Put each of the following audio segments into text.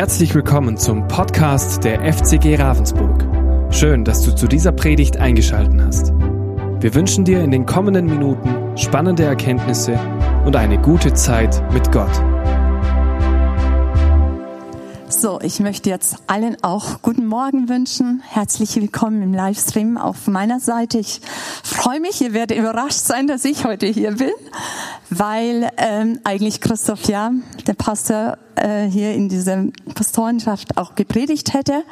Herzlich willkommen zum Podcast der FCG Ravensburg. Schön, dass du zu dieser Predigt eingeschaltet hast. Wir wünschen dir in den kommenden Minuten spannende Erkenntnisse und eine gute Zeit mit Gott. So, ich möchte jetzt allen auch guten Morgen wünschen. Herzlich willkommen im Livestream auf meiner Seite. Ich freue mich, ihr werdet überrascht sein, dass ich heute hier bin, weil ähm, eigentlich Christoph ja, der Pastor äh, hier in dieser Pastorenschaft auch gepredigt hätte.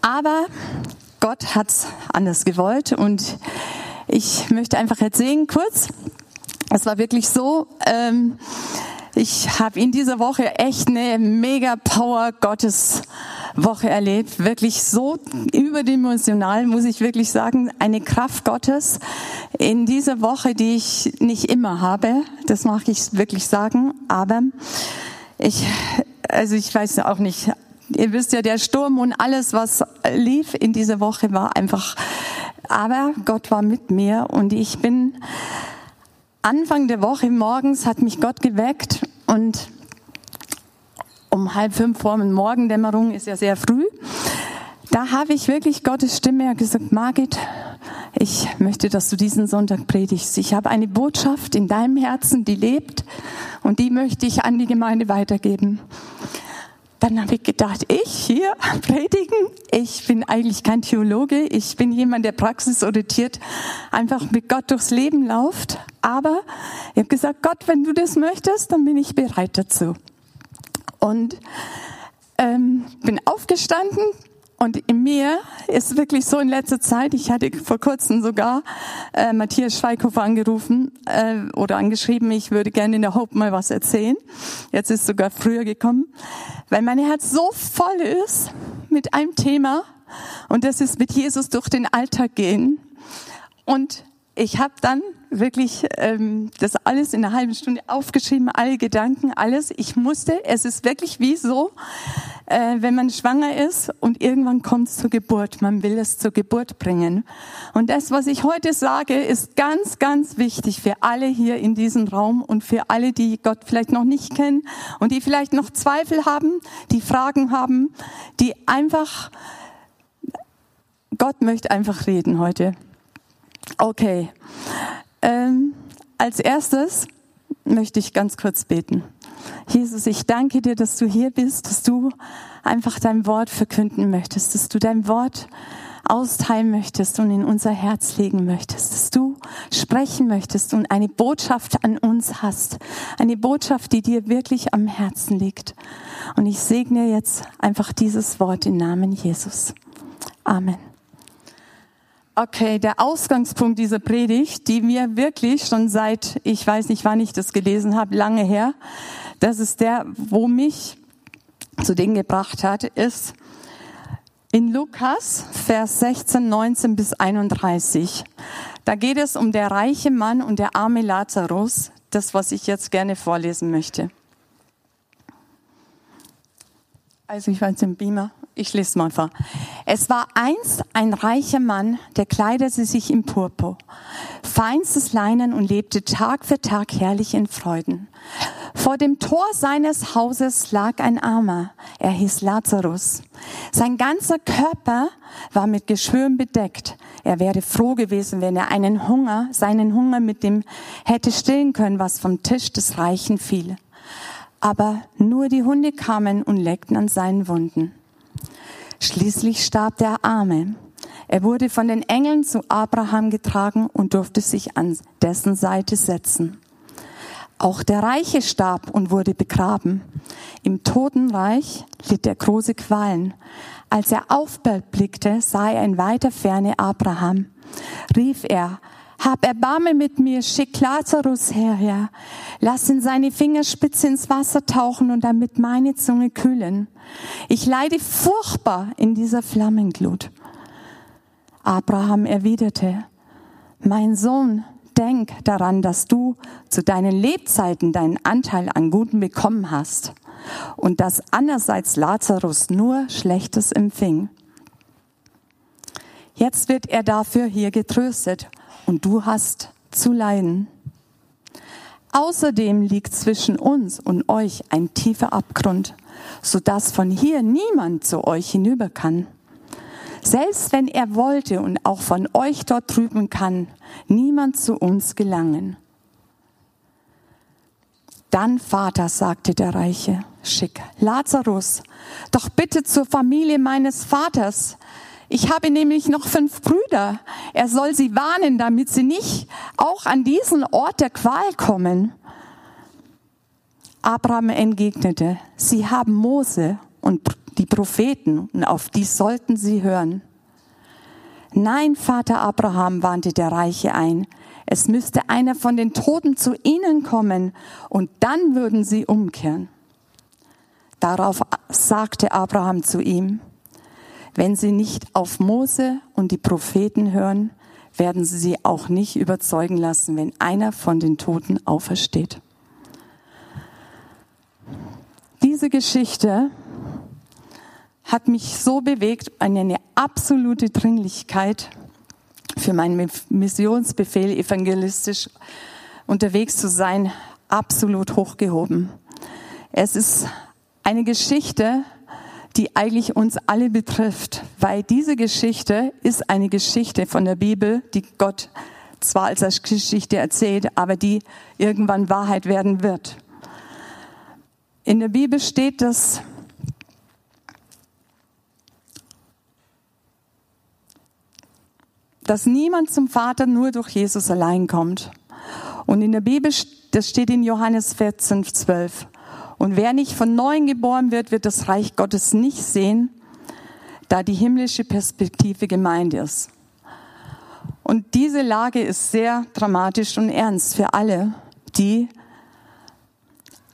Aber Gott hat's anders gewollt und ich möchte einfach erzählen kurz. Es war wirklich so. Ähm, ich habe in dieser Woche echt eine mega Power Gottes Woche erlebt. Wirklich so überdimensional, muss ich wirklich sagen. Eine Kraft Gottes in dieser Woche, die ich nicht immer habe. Das mag ich wirklich sagen. Aber ich, also ich weiß auch nicht. Ihr wisst ja, der Sturm und alles, was lief in dieser Woche, war einfach. Aber Gott war mit mir und ich bin Anfang der Woche morgens hat mich Gott geweckt und um halb fünf vor der Morgendämmerung ist ja sehr früh. Da habe ich wirklich Gottes Stimme gesagt, Margit, ich möchte, dass du diesen Sonntag predigst. Ich habe eine Botschaft in deinem Herzen, die lebt und die möchte ich an die Gemeinde weitergeben. Dann habe ich gedacht, ich hier predigen, ich bin eigentlich kein Theologe, ich bin jemand, der praxisorientiert einfach mit Gott durchs Leben läuft. Aber ich habe gesagt, Gott, wenn du das möchtest, dann bin ich bereit dazu. Und ähm, bin aufgestanden, und in mir ist wirklich so in letzter Zeit, ich hatte vor kurzem sogar äh, Matthias Schweighofer angerufen äh, oder angeschrieben, ich würde gerne in der Hope mal was erzählen. Jetzt ist sogar früher gekommen, weil mein Herz so voll ist mit einem Thema und das ist mit Jesus durch den Alltag gehen. Und ich habe dann wirklich ähm, das alles in einer halben Stunde aufgeschrieben, alle Gedanken, alles. Ich musste, es ist wirklich wie so, äh, wenn man schwanger ist und irgendwann kommt es zur Geburt. Man will es zur Geburt bringen. Und das, was ich heute sage, ist ganz, ganz wichtig für alle hier in diesem Raum und für alle, die Gott vielleicht noch nicht kennen und die vielleicht noch Zweifel haben, die Fragen haben, die einfach, Gott möchte einfach reden heute. Okay. Ähm, als erstes möchte ich ganz kurz beten. Jesus, ich danke dir, dass du hier bist, dass du einfach dein Wort verkünden möchtest, dass du dein Wort austeilen möchtest und in unser Herz legen möchtest, dass du sprechen möchtest und eine Botschaft an uns hast, eine Botschaft, die dir wirklich am Herzen liegt. Und ich segne jetzt einfach dieses Wort im Namen Jesus. Amen. Okay, der Ausgangspunkt dieser Predigt, die mir wirklich schon seit, ich weiß nicht, wann ich das gelesen habe, lange her, das ist der, wo mich zu Dingen gebracht hat, ist in Lukas, Vers 16, 19 bis 31. Da geht es um der reiche Mann und der arme Lazarus, das, was ich jetzt gerne vorlesen möchte. Also ich weiß den Beamer ich lese mal vor. Es war einst ein reicher Mann, der kleidete sich im Purpur, feinstes Leinen und lebte Tag für Tag herrlich in Freuden. Vor dem Tor seines Hauses lag ein Armer, er hieß Lazarus. Sein ganzer Körper war mit Geschwüren bedeckt. Er wäre froh gewesen, wenn er einen Hunger, seinen Hunger mit dem hätte stillen können, was vom Tisch des Reichen fiel. Aber nur die Hunde kamen und leckten an seinen Wunden. Schließlich starb der Arme. Er wurde von den Engeln zu Abraham getragen und durfte sich an dessen Seite setzen. Auch der Reiche starb und wurde begraben. Im Totenreich litt er große Qualen. Als er aufblickte, sah er in weiter Ferne Abraham. Rief er, hab Erbarme mit mir, schick Lazarus herher. Lass ihn seine Fingerspitze ins Wasser tauchen und damit meine Zunge kühlen. Ich leide furchtbar in dieser Flammenglut. Abraham erwiderte, mein Sohn, denk daran, dass du zu deinen Lebzeiten deinen Anteil an Guten bekommen hast und dass andererseits Lazarus nur Schlechtes empfing. Jetzt wird er dafür hier getröstet und du hast zu leiden. Außerdem liegt zwischen uns und euch ein tiefer Abgrund. so dass von hier niemand zu euch hinüber kann. Selbst wenn er wollte und auch von euch dort drüben kann, niemand zu uns gelangen. Dann, Vater, sagte der Reiche, schick Lazarus, doch bitte zur Familie meines Vaters. Ich habe nämlich noch fünf Brüder. Er soll sie warnen, damit sie nicht auch an diesen Ort der Qual kommen. Abraham entgegnete, sie haben Mose und die Propheten und auf die sollten sie hören. Nein, Vater Abraham, warnte der Reiche ein, es müsste einer von den Toten zu ihnen kommen und dann würden sie umkehren. Darauf sagte Abraham zu ihm, wenn sie nicht auf Mose und die Propheten hören, werden sie sie auch nicht überzeugen lassen, wenn einer von den Toten aufersteht. Diese Geschichte hat mich so bewegt, eine absolute Dringlichkeit für meinen Missionsbefehl, evangelistisch unterwegs zu sein, absolut hochgehoben. Es ist eine Geschichte, die eigentlich uns alle betrifft, weil diese Geschichte ist eine Geschichte von der Bibel, die Gott zwar als Geschichte erzählt, aber die irgendwann Wahrheit werden wird. In der Bibel steht, dass dass niemand zum Vater nur durch Jesus allein kommt. Und in der Bibel, das steht in Johannes 14, 12. Und wer nicht von neuem geboren wird, wird das Reich Gottes nicht sehen, da die himmlische Perspektive gemeint ist. Und diese Lage ist sehr dramatisch und ernst für alle, die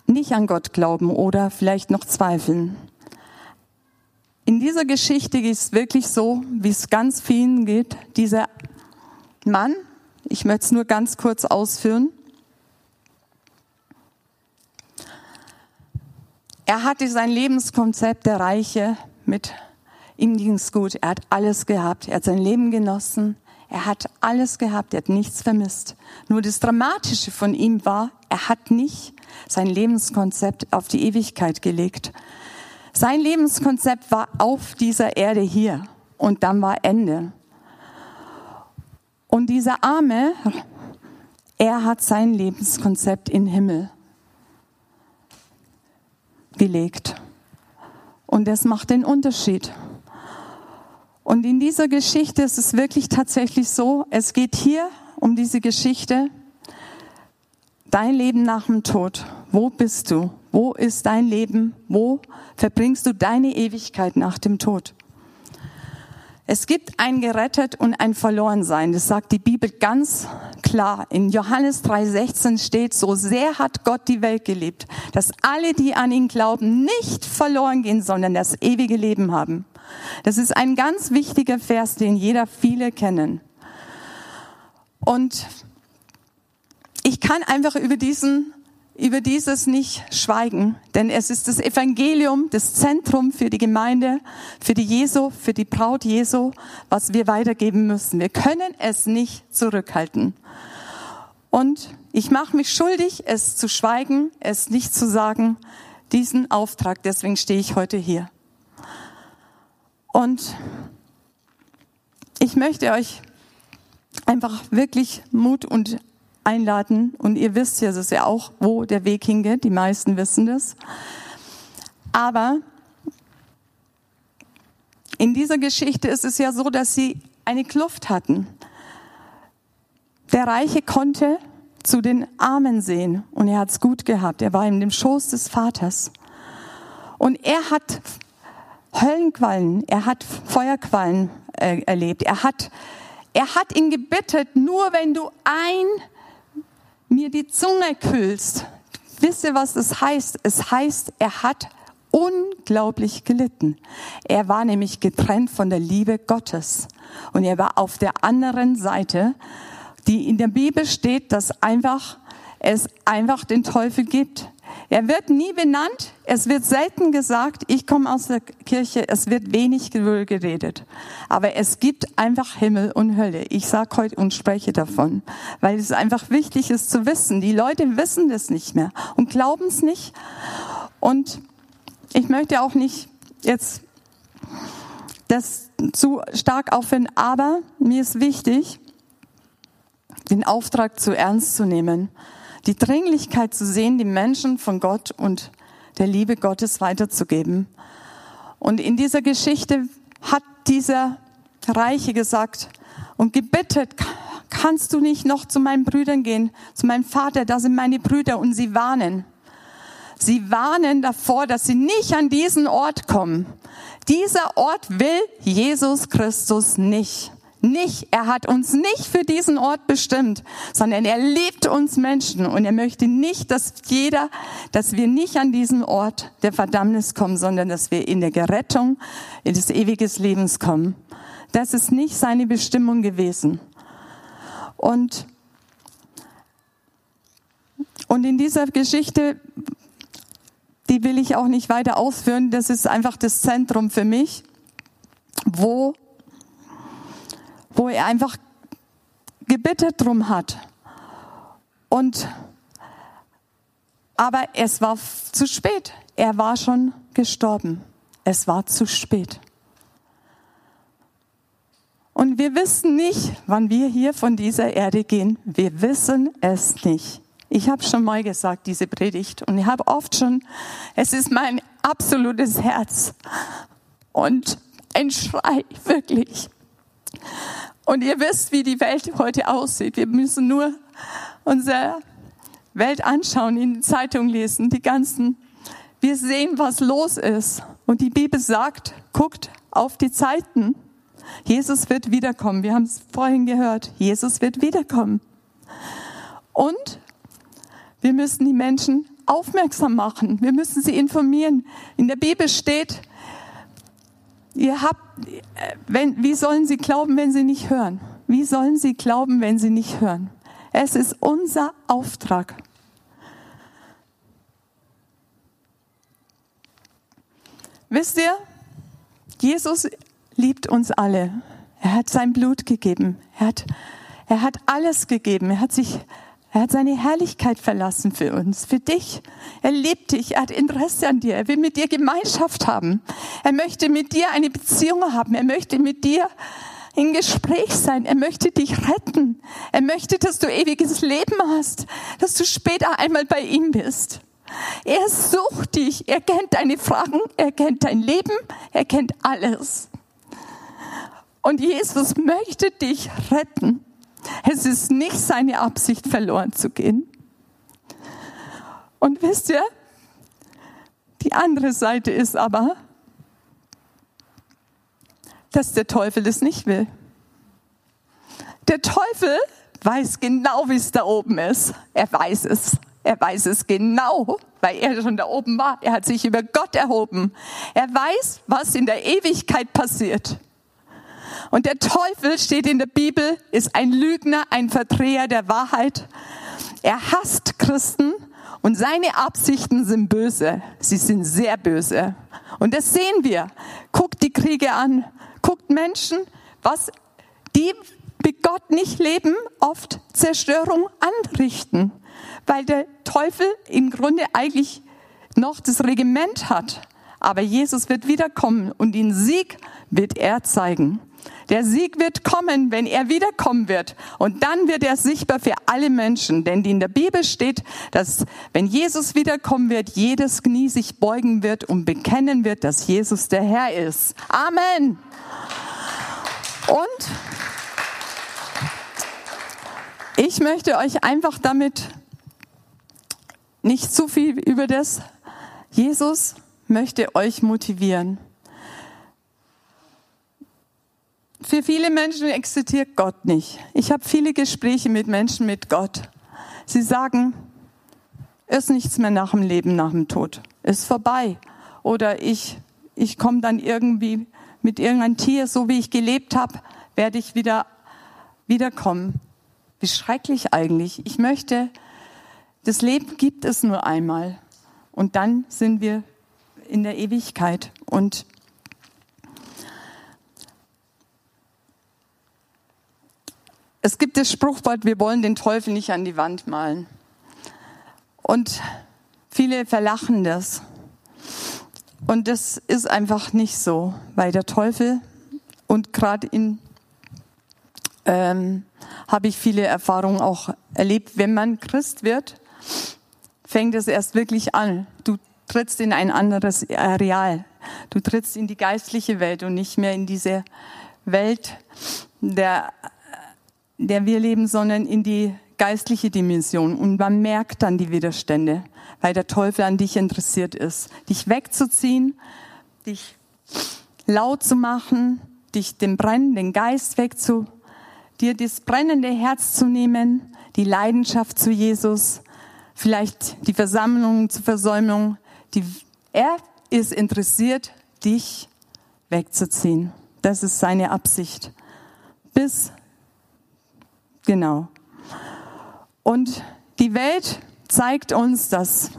nicht an Gott glauben oder vielleicht noch zweifeln. In dieser Geschichte ist es wirklich so, wie es ganz vielen geht. Dieser Mann, ich möchte es nur ganz kurz ausführen, er hatte sein Lebenskonzept der Reiche mit, ihm ging es gut, er hat alles gehabt, er hat sein Leben genossen, er hat alles gehabt, er hat nichts vermisst. Nur das Dramatische von ihm war, er hat nicht sein Lebenskonzept auf die Ewigkeit gelegt. Sein Lebenskonzept war auf dieser Erde hier und dann war Ende. Und dieser Arme, er hat sein Lebenskonzept in Himmel gelegt. Und das macht den Unterschied. Und in dieser Geschichte ist es wirklich tatsächlich so, es geht hier um diese Geschichte, dein Leben nach dem Tod. Wo bist du? Wo ist dein Leben? Wo verbringst du deine Ewigkeit nach dem Tod? Es gibt ein gerettet und ein Verlorensein. Das sagt die Bibel ganz klar. In Johannes 3,16 steht, so sehr hat Gott die Welt geliebt, dass alle, die an ihn glauben, nicht verloren gehen, sondern das ewige Leben haben. Das ist ein ganz wichtiger Vers, den jeder viele kennen. Und ich kann einfach über diesen über dieses nicht schweigen, denn es ist das Evangelium, das Zentrum für die Gemeinde, für die Jesu, für die Braut Jesu, was wir weitergeben müssen. Wir können es nicht zurückhalten. Und ich mache mich schuldig, es zu schweigen, es nicht zu sagen, diesen Auftrag, deswegen stehe ich heute hier. Und ich möchte euch einfach wirklich Mut und einladen. Und ihr wisst ja, das ist ja auch, wo der Weg hingeht. Die meisten wissen das. Aber in dieser Geschichte ist es ja so, dass sie eine Kluft hatten. Der Reiche konnte zu den Armen sehen und er hat es gut gehabt. Er war in dem Schoß des Vaters. Und er hat Höllenquallen, er hat Feuerquallen äh, erlebt. Er hat, er hat ihn gebittet, nur wenn du ein mir die Zunge kühlst. Wisst ihr, was das heißt? Es heißt, er hat unglaublich gelitten. Er war nämlich getrennt von der Liebe Gottes. Und er war auf der anderen Seite, die in der Bibel steht, dass einfach es einfach den Teufel gibt. Er wird nie benannt, es wird selten gesagt, ich komme aus der Kirche, es wird wenig geredet. Aber es gibt einfach Himmel und Hölle. Ich sage heute und spreche davon, weil es einfach wichtig ist zu wissen. Die Leute wissen das nicht mehr und glauben es nicht. Und ich möchte auch nicht jetzt das zu stark aufhören, aber mir ist wichtig, den Auftrag zu ernst zu nehmen, die Dringlichkeit zu sehen, die Menschen von Gott und der Liebe Gottes weiterzugeben. Und in dieser Geschichte hat dieser Reiche gesagt und gebettet, kannst du nicht noch zu meinen Brüdern gehen, zu meinem Vater, da sind meine Brüder und sie warnen. Sie warnen davor, dass sie nicht an diesen Ort kommen. Dieser Ort will Jesus Christus nicht. Nicht, er hat uns nicht für diesen Ort bestimmt, sondern er liebt uns Menschen und er möchte nicht, dass jeder, dass wir nicht an diesen Ort der Verdammnis kommen, sondern dass wir in der Gerettung, in des ewiges Lebens kommen. Das ist nicht seine Bestimmung gewesen. Und, und in dieser Geschichte, die will ich auch nicht weiter ausführen, das ist einfach das Zentrum für mich, wo, wo er einfach gebittet drum hat. Und, aber es war zu spät. Er war schon gestorben. Es war zu spät. Und wir wissen nicht, wann wir hier von dieser Erde gehen. Wir wissen es nicht. Ich habe schon mal gesagt, diese Predigt, und ich habe oft schon, es ist mein absolutes Herz und ein Schrei, wirklich. Und ihr wisst, wie die Welt heute aussieht. Wir müssen nur unsere Welt anschauen, in den Zeitungen lesen, die ganzen. Wir sehen, was los ist. Und die Bibel sagt, guckt auf die Zeiten. Jesus wird wiederkommen. Wir haben es vorhin gehört. Jesus wird wiederkommen. Und wir müssen die Menschen aufmerksam machen. Wir müssen sie informieren. In der Bibel steht, ihr habt, wenn, wie sollen sie glauben, wenn sie nicht hören? Wie sollen sie glauben, wenn sie nicht hören? Es ist unser Auftrag. Wisst ihr, Jesus liebt uns alle. Er hat sein Blut gegeben. Er hat, er hat alles gegeben. Er hat sich, er hat seine Herrlichkeit verlassen für uns, für dich. Er liebt dich. Er hat Interesse an dir. Er will mit dir Gemeinschaft haben. Er möchte mit dir eine Beziehung haben. Er möchte mit dir in Gespräch sein. Er möchte dich retten. Er möchte, dass du ewiges Leben hast, dass du später einmal bei ihm bist. Er sucht dich. Er kennt deine Fragen. Er kennt dein Leben. Er kennt alles. Und Jesus möchte dich retten. Es ist nicht seine Absicht, verloren zu gehen. Und wisst ihr, die andere Seite ist aber, dass der Teufel es nicht will. Der Teufel weiß genau, wie es da oben ist. Er weiß es. Er weiß es genau, weil er schon da oben war. Er hat sich über Gott erhoben. Er weiß, was in der Ewigkeit passiert. Und der Teufel steht in der Bibel, ist ein Lügner, ein Verdreher der Wahrheit. Er hasst Christen und seine Absichten sind böse. Sie sind sehr böse. Und das sehen wir. Guckt die Kriege an. Guckt Menschen, was die mit Gott nicht leben, oft Zerstörung anrichten. Weil der Teufel im Grunde eigentlich noch das Regiment hat. Aber Jesus wird wiederkommen und den Sieg wird er zeigen. Der Sieg wird kommen, wenn er wiederkommen wird. Und dann wird er sichtbar für alle Menschen. Denn in der Bibel steht, dass wenn Jesus wiederkommen wird, jedes Knie sich beugen wird und bekennen wird, dass Jesus der Herr ist. Amen. Und ich möchte euch einfach damit nicht zu viel über das. Jesus möchte euch motivieren. Für viele Menschen existiert Gott nicht. Ich habe viele Gespräche mit Menschen mit Gott. Sie sagen, ist nichts mehr nach dem Leben, nach dem Tod. Ist vorbei. Oder ich, ich komme dann irgendwie mit irgendeinem Tier, so wie ich gelebt habe, werde ich wieder wiederkommen. Wie schrecklich eigentlich. Ich möchte, das Leben gibt es nur einmal. Und dann sind wir in der Ewigkeit. Und Es gibt das Spruchwort, wir wollen den Teufel nicht an die Wand malen. Und viele verlachen das. Und das ist einfach nicht so, weil der Teufel und gerade in ähm, habe ich viele Erfahrungen auch erlebt, wenn man Christ wird, fängt es erst wirklich an. Du trittst in ein anderes Areal. Du trittst in die geistliche Welt und nicht mehr in diese Welt, der, der wir leben, sondern in die geistliche Dimension. Und man merkt dann die Widerstände, weil der Teufel an dich interessiert ist, dich wegzuziehen, dich laut zu machen, dich den brennenden Geist wegzu, dir das brennende Herz zu nehmen, die Leidenschaft zu Jesus, vielleicht die Versammlung zu versäumen. Die, er ist interessiert, dich wegzuziehen. Das ist seine Absicht. Bis, genau. Und die Welt zeigt uns, dass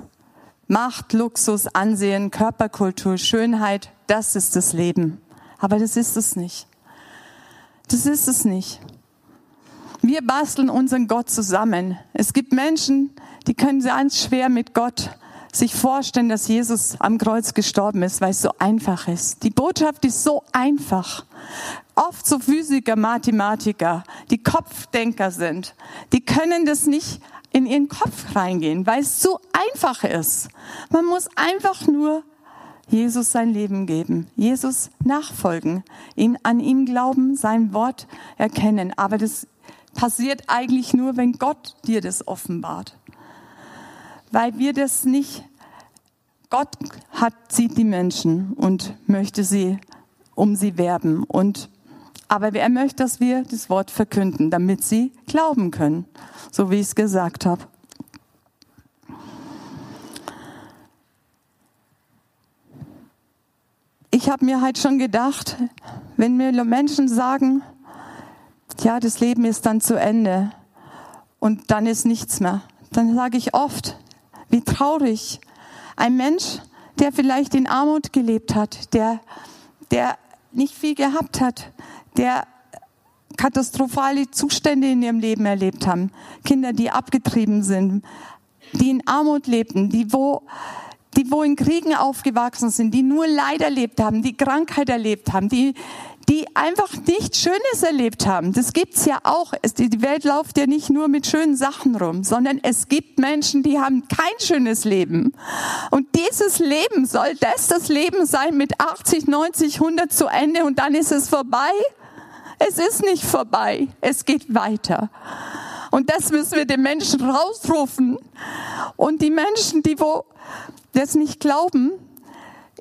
Macht, Luxus, Ansehen, Körperkultur, Schönheit, das ist das Leben. Aber das ist es nicht. Das ist es nicht. Wir basteln unseren Gott zusammen. Es gibt Menschen, die können ganz schwer mit Gott sich vorstellen, dass Jesus am Kreuz gestorben ist, weil es so einfach ist. Die Botschaft ist so einfach. Oft so Physiker, Mathematiker, die Kopfdenker sind, die können das nicht in ihren Kopf reingehen, weil es so einfach ist. Man muss einfach nur Jesus sein Leben geben, Jesus nachfolgen, ihn an ihm glauben, sein Wort erkennen. Aber das passiert eigentlich nur, wenn Gott dir das offenbart weil wir das nicht, Gott hat, sieht die Menschen und möchte sie um sie werben und aber er möchte, dass wir das Wort verkünden, damit sie glauben können, so wie ich es gesagt habe. Ich habe mir halt schon gedacht, wenn mir Menschen sagen, ja, das Leben ist dann zu Ende und dann ist nichts mehr, dann sage ich oft, wie traurig. Ein Mensch, der vielleicht in Armut gelebt hat, der, der nicht viel gehabt hat, der katastrophale Zustände in ihrem Leben erlebt haben. Kinder, die abgetrieben sind, die in Armut lebten, die wo, die wo in Kriegen aufgewachsen sind, die nur Leid erlebt haben, die Krankheit erlebt haben, die, die einfach nichts Schönes erlebt haben. Das gibt's ja auch. Die Welt läuft ja nicht nur mit schönen Sachen rum, sondern es gibt Menschen, die haben kein schönes Leben. Und dieses Leben soll das das Leben sein mit 80, 90, 100 zu Ende und dann ist es vorbei? Es ist nicht vorbei. Es geht weiter. Und das müssen wir den Menschen rausrufen. Und die Menschen, die wo das nicht glauben,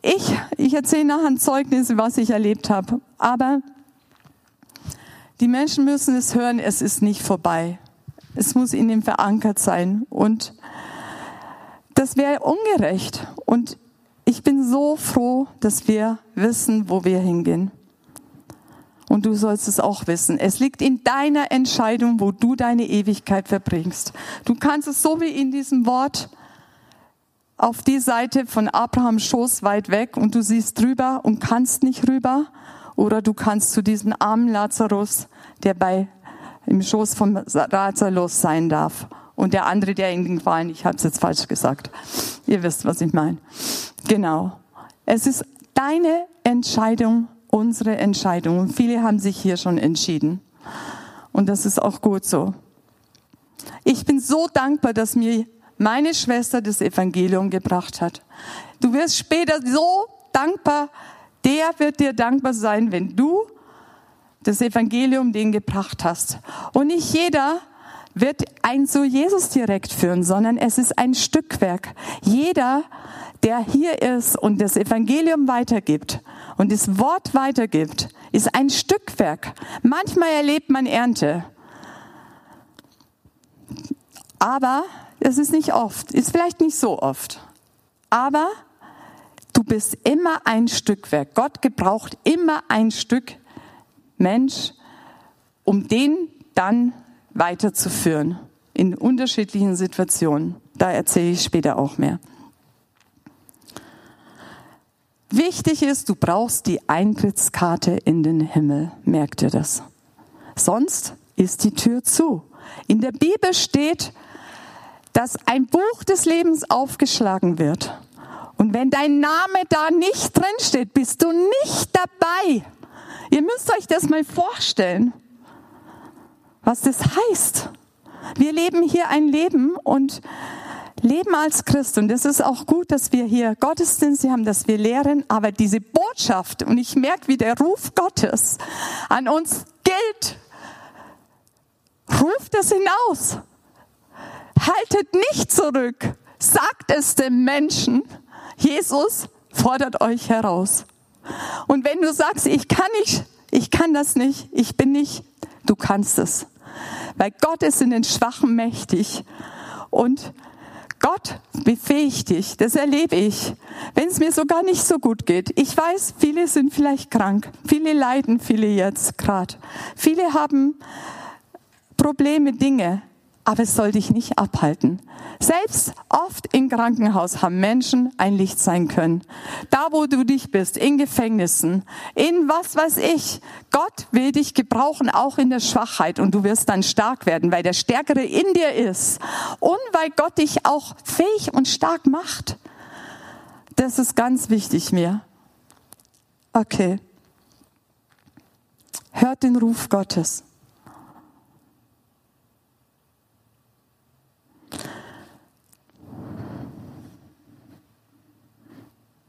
ich, ich erzähle nachher ein Zeugnis, was ich erlebt habe. Aber die Menschen müssen es hören, es ist nicht vorbei. Es muss in ihnen verankert sein. Und das wäre ungerecht. Und ich bin so froh, dass wir wissen, wo wir hingehen. Und du sollst es auch wissen. Es liegt in deiner Entscheidung, wo du deine Ewigkeit verbringst. Du kannst es so wie in diesem Wort auf die Seite von Abrahams Schoß weit weg und du siehst drüber und kannst nicht rüber. Oder du kannst zu diesem armen Lazarus, der bei im Schoß von Lazarus sein darf. Und der andere, der in den Qualen, ich habe es jetzt falsch gesagt. Ihr wisst, was ich meine. Genau. Es ist deine Entscheidung, unsere Entscheidung. Und viele haben sich hier schon entschieden. Und das ist auch gut so. Ich bin so dankbar, dass mir meine Schwester das Evangelium gebracht hat. Du wirst später so dankbar, der wird dir dankbar sein, wenn du das Evangelium den gebracht hast. Und nicht jeder wird ein zu Jesus direkt führen, sondern es ist ein Stückwerk. Jeder, der hier ist und das Evangelium weitergibt und das Wort weitergibt, ist ein Stückwerk. Manchmal erlebt man Ernte. Aber das ist nicht oft, ist vielleicht nicht so oft. Aber du bist immer ein Stückwerk. Gott gebraucht immer ein Stück Mensch, um den dann weiterzuführen in unterschiedlichen Situationen. Da erzähle ich später auch mehr. Wichtig ist, du brauchst die Eintrittskarte in den Himmel. Merkt ihr das? Sonst ist die Tür zu. In der Bibel steht, dass ein Buch des Lebens aufgeschlagen wird. Und wenn dein Name da nicht drin steht, bist du nicht dabei. Ihr müsst euch das mal vorstellen, was das heißt. Wir leben hier ein Leben und leben als Christ. Und es ist auch gut, dass wir hier Gottesdienste haben, dass wir lehren. Aber diese Botschaft, und ich merke, wie der Ruf Gottes an uns gilt, ruft es hinaus. Haltet nicht zurück. Sagt es dem Menschen. Jesus fordert euch heraus. Und wenn du sagst, ich kann nicht, ich kann das nicht, ich bin nicht, du kannst es. Weil Gott ist in den Schwachen mächtig. Und Gott befähigt dich, das erlebe ich, wenn es mir sogar nicht so gut geht. Ich weiß, viele sind vielleicht krank, viele leiden, viele jetzt gerade. Viele haben Probleme, Dinge aber es soll dich nicht abhalten. Selbst oft im Krankenhaus haben Menschen ein Licht sein können. Da, wo du dich bist, in Gefängnissen, in was weiß ich. Gott will dich gebrauchen, auch in der Schwachheit. Und du wirst dann stark werden, weil der Stärkere in dir ist. Und weil Gott dich auch fähig und stark macht. Das ist ganz wichtig mir. Okay. Hört den Ruf Gottes.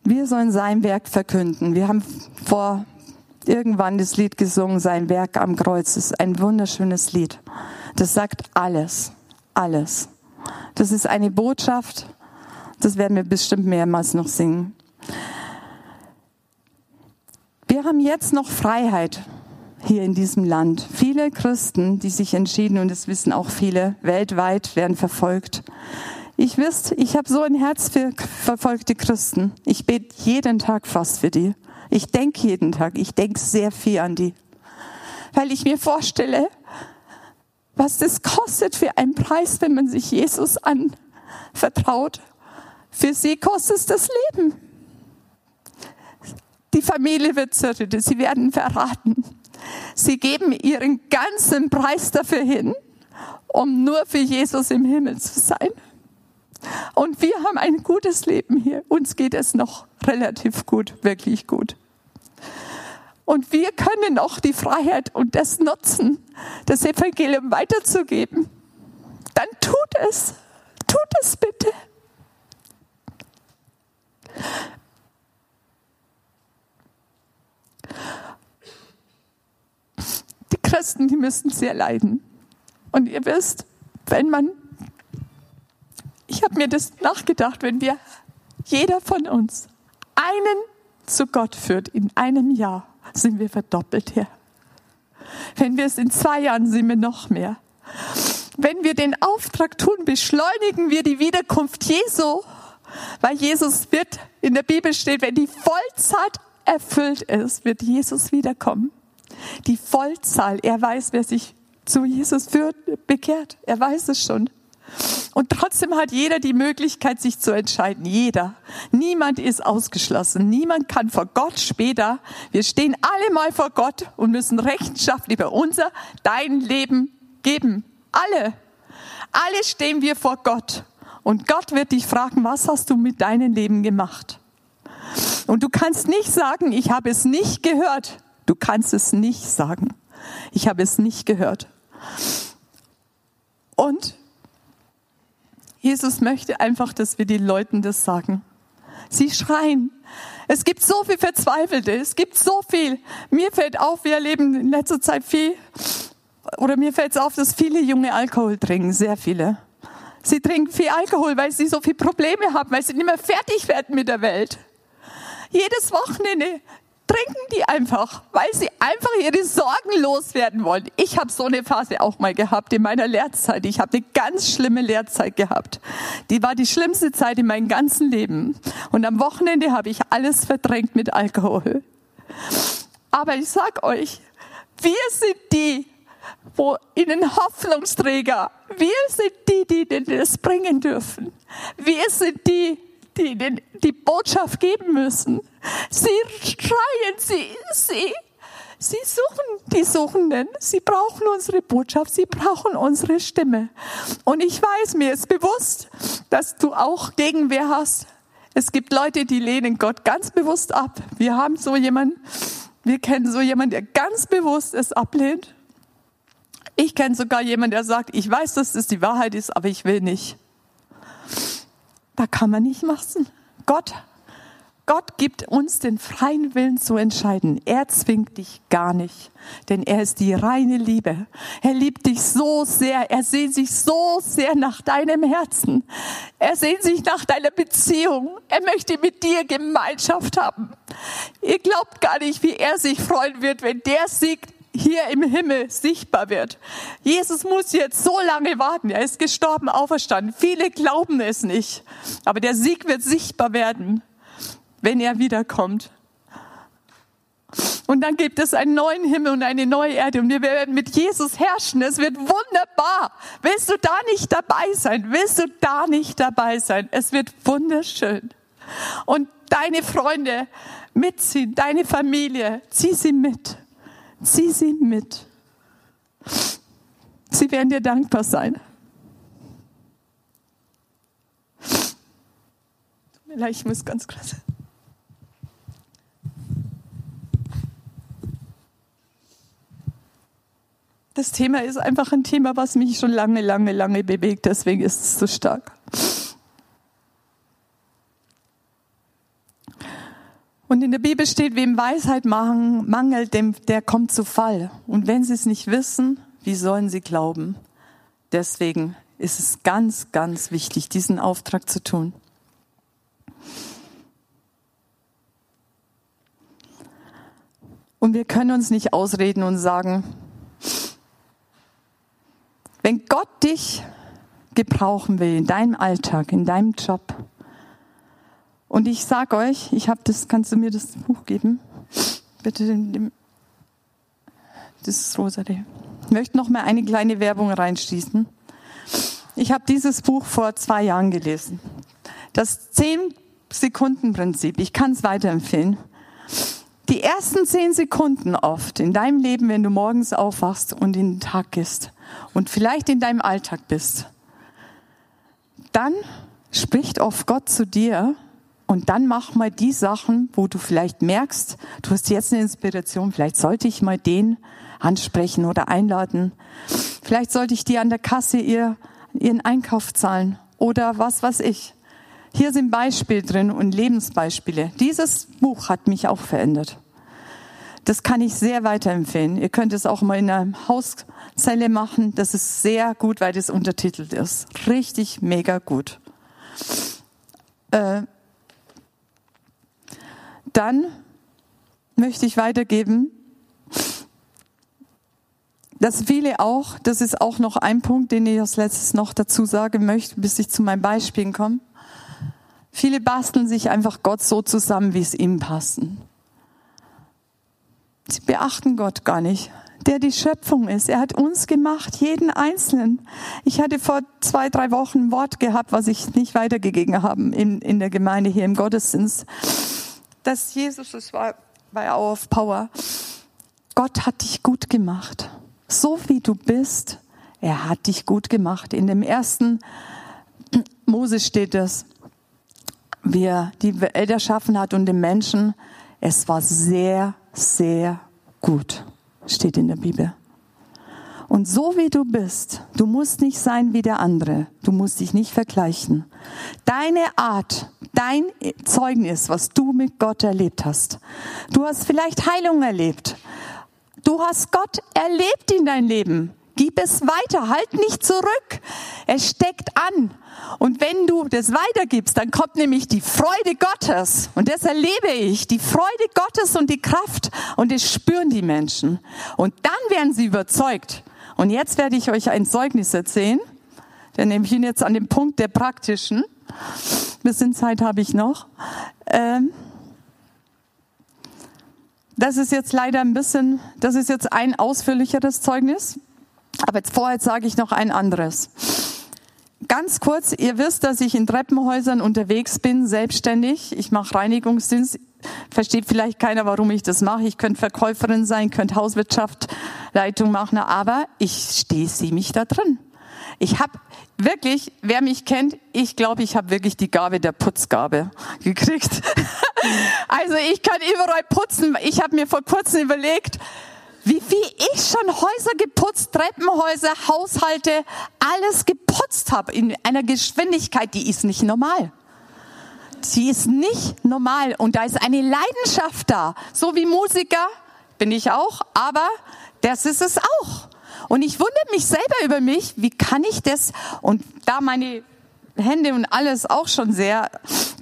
Wir sollen sein Werk verkünden. Wir haben vor irgendwann das Lied gesungen, sein Werk am Kreuz. Das ist ein wunderschönes Lied. Das sagt alles, alles. Das ist eine Botschaft. Das werden wir bestimmt mehrmals noch singen. Wir haben jetzt noch Freiheit hier in diesem Land. Viele Christen, die sich entschieden, und das wissen auch viele, weltweit werden verfolgt. Ich wisst, ich habe so ein Herz für verfolgte Christen. Ich bete jeden Tag fast für die. Ich denke jeden Tag, ich denke sehr viel an die. Weil ich mir vorstelle, was das kostet für einen Preis, wenn man sich Jesus anvertraut. Für sie kostet es das Leben. Die Familie wird zerrüttet, sie werden verraten. Sie geben ihren ganzen Preis dafür hin, um nur für Jesus im Himmel zu sein. Und wir haben ein gutes Leben hier. Uns geht es noch relativ gut, wirklich gut. Und wir können auch die Freiheit und das nutzen, das Evangelium weiterzugeben. Dann tut es. Tut es bitte. Die Christen, die müssen sehr leiden. Und ihr wisst, wenn man ich habe mir das nachgedacht, wenn wir, jeder von uns, einen zu Gott führt in einem Jahr, sind wir verdoppelt hier. Wenn wir es in zwei Jahren, sind wir noch mehr. Wenn wir den Auftrag tun, beschleunigen wir die Wiederkunft Jesu, weil Jesus wird, in der Bibel steht, wenn die Vollzeit erfüllt ist, wird Jesus wiederkommen. Die Vollzahl, er weiß, wer sich zu Jesus führt, bekehrt. Er weiß es schon. Und trotzdem hat jeder die Möglichkeit, sich zu entscheiden. Jeder. Niemand ist ausgeschlossen. Niemand kann vor Gott später. Wir stehen alle mal vor Gott und müssen Rechenschaft über unser, dein Leben geben. Alle. Alle stehen wir vor Gott. Und Gott wird dich fragen, was hast du mit deinem Leben gemacht? Und du kannst nicht sagen, ich habe es nicht gehört. Du kannst es nicht sagen. Ich habe es nicht gehört. Und Jesus möchte einfach, dass wir den Leuten das sagen. Sie schreien. Es gibt so viel Verzweifelte. Es gibt so viel. Mir fällt auf, wir erleben in letzter Zeit viel, oder mir fällt es auf, dass viele junge Alkohol trinken. Sehr viele. Sie trinken viel Alkohol, weil sie so viele Probleme haben, weil sie nicht mehr fertig werden mit der Welt. Jedes Wochenende trinken die einfach, weil sie einfach ihre Sorgen loswerden wollen. Ich habe so eine Phase auch mal gehabt in meiner Lehrzeit. Ich habe eine ganz schlimme Lehrzeit gehabt. Die war die schlimmste Zeit in meinem ganzen Leben. Und am Wochenende habe ich alles verdrängt mit Alkohol. Aber ich sag euch, wir sind die, wo ihnen Hoffnungsträger, wir sind die, die das bringen dürfen. Wir sind die, die den, die Botschaft geben müssen. Sie schreien, sie, sie, sie suchen die Suchenden. Sie brauchen unsere Botschaft, sie brauchen unsere Stimme. Und ich weiß, mir ist bewusst, dass du auch Gegenwehr hast. Es gibt Leute, die lehnen Gott ganz bewusst ab. Wir haben so jemanden, wir kennen so jemanden, der ganz bewusst es ablehnt. Ich kenne sogar jemanden, der sagt, ich weiß, dass das die Wahrheit ist, aber ich will nicht. Da kann man nicht machen. Gott Gott gibt uns den freien Willen zu entscheiden. Er zwingt dich gar nicht, denn er ist die reine Liebe. Er liebt dich so sehr. Er sehnt sich so sehr nach deinem Herzen. Er sehnt sich nach deiner Beziehung. Er möchte mit dir Gemeinschaft haben. Ihr glaubt gar nicht, wie er sich freuen wird, wenn der Sieg hier im Himmel sichtbar wird. Jesus muss jetzt so lange warten. Er ist gestorben, auferstanden. Viele glauben es nicht. Aber der Sieg wird sichtbar werden wenn er wiederkommt. Und dann gibt es einen neuen Himmel und eine neue Erde und wir werden mit Jesus herrschen. Es wird wunderbar. Willst du da nicht dabei sein? Willst du da nicht dabei sein? Es wird wunderschön. Und deine Freunde mitziehen, deine Familie, zieh sie mit. Zieh sie mit. Sie werden dir dankbar sein. Ich muss ganz krass. Das Thema ist einfach ein Thema, was mich schon lange, lange, lange bewegt. Deswegen ist es so stark. Und in der Bibel steht, wem Weisheit mangelt, dem, der kommt zu Fall. Und wenn sie es nicht wissen, wie sollen sie glauben? Deswegen ist es ganz, ganz wichtig, diesen Auftrag zu tun. Und wir können uns nicht ausreden und sagen, wenn Gott dich gebrauchen will in deinem Alltag, in deinem Job, und ich sage euch, ich habe das, kannst du mir das Buch geben? Bitte, das ist rosa. Ich möchte noch mal eine kleine Werbung reinschließen. Ich habe dieses Buch vor zwei Jahren gelesen. Das 10-Sekunden-Prinzip. Ich kann es weiterempfehlen. Die ersten zehn Sekunden oft in deinem Leben, wenn du morgens aufwachst und in den Tag gehst und vielleicht in deinem Alltag bist, dann spricht oft Gott zu dir und dann mach mal die Sachen, wo du vielleicht merkst, du hast jetzt eine Inspiration, vielleicht sollte ich mal den ansprechen oder einladen. Vielleicht sollte ich dir an der Kasse ihr, ihren Einkauf zahlen oder was weiß ich. Hier sind Beispiele drin und Lebensbeispiele. Dieses Buch hat mich auch verändert. Das kann ich sehr weiterempfehlen. Ihr könnt es auch mal in einer Hauszelle machen. Das ist sehr gut, weil das untertitelt ist. Richtig mega gut. Äh, dann möchte ich weitergeben, dass viele auch, das ist auch noch ein Punkt, den ich als letztes noch dazu sagen möchte, bis ich zu meinen Beispielen komme. Viele basteln sich einfach Gott so zusammen, wie es ihm passen. Sie beachten Gott gar nicht, der die Schöpfung ist. Er hat uns gemacht, jeden Einzelnen. Ich hatte vor zwei, drei Wochen ein Wort gehabt, was ich nicht weitergegeben habe in, in der Gemeinde hier im Gottesdienst. Dass Jesus, es war bei Hour of Power, Gott hat dich gut gemacht. So wie du bist, er hat dich gut gemacht. In dem ersten Mose steht es wie er die Welt erschaffen hat und den Menschen. Es war sehr, sehr gut, steht in der Bibel. Und so wie du bist, du musst nicht sein wie der andere, du musst dich nicht vergleichen. Deine Art, dein Zeugnis, was du mit Gott erlebt hast. Du hast vielleicht Heilung erlebt. Du hast Gott erlebt in dein Leben. Gib es weiter, halt nicht zurück. Es steckt an. Und wenn du das weitergibst, dann kommt nämlich die Freude Gottes. Und das erlebe ich, die Freude Gottes und die Kraft. Und das spüren die Menschen. Und dann werden sie überzeugt. Und jetzt werde ich euch ein Zeugnis erzählen. Dann nehme ich ihn jetzt an den Punkt der praktischen. Ein bisschen Zeit habe ich noch. Ähm das ist jetzt leider ein bisschen, das ist jetzt ein ausführlicheres Zeugnis. Aber jetzt vorher sage ich noch ein anderes. Ganz kurz, ihr wisst, dass ich in Treppenhäusern unterwegs bin, selbstständig. Ich mache Reinigungsdienst. Versteht vielleicht keiner, warum ich das mache. Ich könnte Verkäuferin sein, könnte Hauswirtschaft, Leitung machen, aber ich stehe sie mich da drin. Ich habe wirklich, wer mich kennt, ich glaube, ich habe wirklich die Gabe der Putzgabe gekriegt. also ich kann überall putzen. Ich habe mir vor kurzem überlegt, wie viel ich schon Häuser geputzt, Treppenhäuser, Haushalte, alles geputzt habe in einer Geschwindigkeit, die ist nicht normal. Sie ist nicht normal und da ist eine Leidenschaft da. So wie Musiker bin ich auch, aber das ist es auch. Und ich wundere mich selber über mich, wie kann ich das? Und da meine Hände und alles auch schon sehr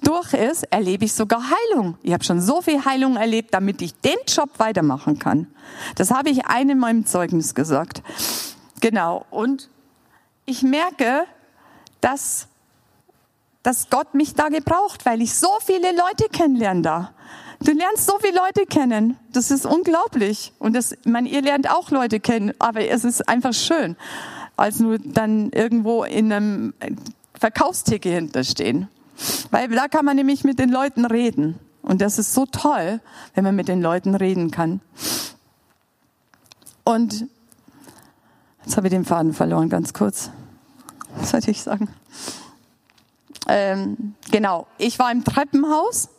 durch ist, erlebe ich sogar Heilung. Ich habe schon so viel Heilung erlebt, damit ich den Job weitermachen kann. Das habe ich einem in meinem Zeugnis gesagt. Genau. Und ich merke, dass, dass Gott mich da gebraucht, weil ich so viele Leute kennenlerne da. Du lernst so viele Leute kennen. Das ist unglaublich. Und das, meine, ihr lernt auch Leute kennen, aber es ist einfach schön, als nur dann irgendwo in einem Verkaufsticket hinterstehen. Weil da kann man nämlich mit den Leuten reden. Und das ist so toll, wenn man mit den Leuten reden kann. Und jetzt habe ich den Faden verloren, ganz kurz. Was sollte ich sagen? Ähm, genau, ich war im Treppenhaus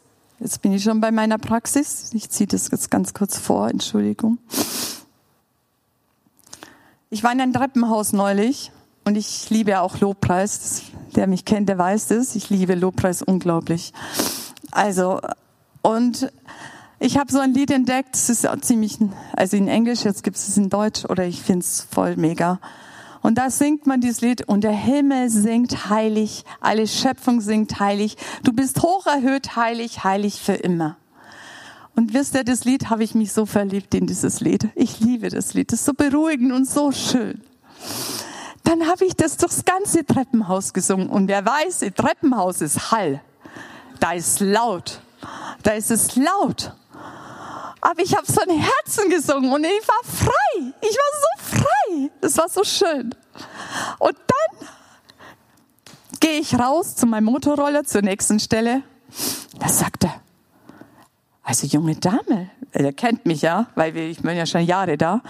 Jetzt bin ich schon bei meiner Praxis. Ich ziehe das jetzt ganz kurz vor, Entschuldigung. Ich war in einem Treppenhaus neulich und ich liebe auch Lobpreis. Der mich kennt, der weiß das. Ich liebe Lobpreis unglaublich. Also, und ich habe so ein Lied entdeckt, es ist ziemlich, also in Englisch, jetzt gibt es es in Deutsch oder ich finde es voll mega. Und da singt man dieses Lied und der Himmel singt heilig, alle Schöpfung singt heilig. Du bist hoch erhöht, heilig, heilig für immer. Und wisst ihr, das Lied habe ich mich so verliebt in dieses Lied. Ich liebe das Lied. Das ist so beruhigend und so schön. Dann habe ich das durchs ganze Treppenhaus gesungen. Und wer weiß, Treppenhaus ist Hall. Da ist laut. Da ist es laut. Aber ich habe so ein Herzen gesungen und ich war frei. Ich war so frei. Das war so schön. Und dann gehe ich raus zu meinem Motorroller zur nächsten Stelle. Da sagt er, also junge Dame, er kennt mich ja, weil ich bin ja schon Jahre da.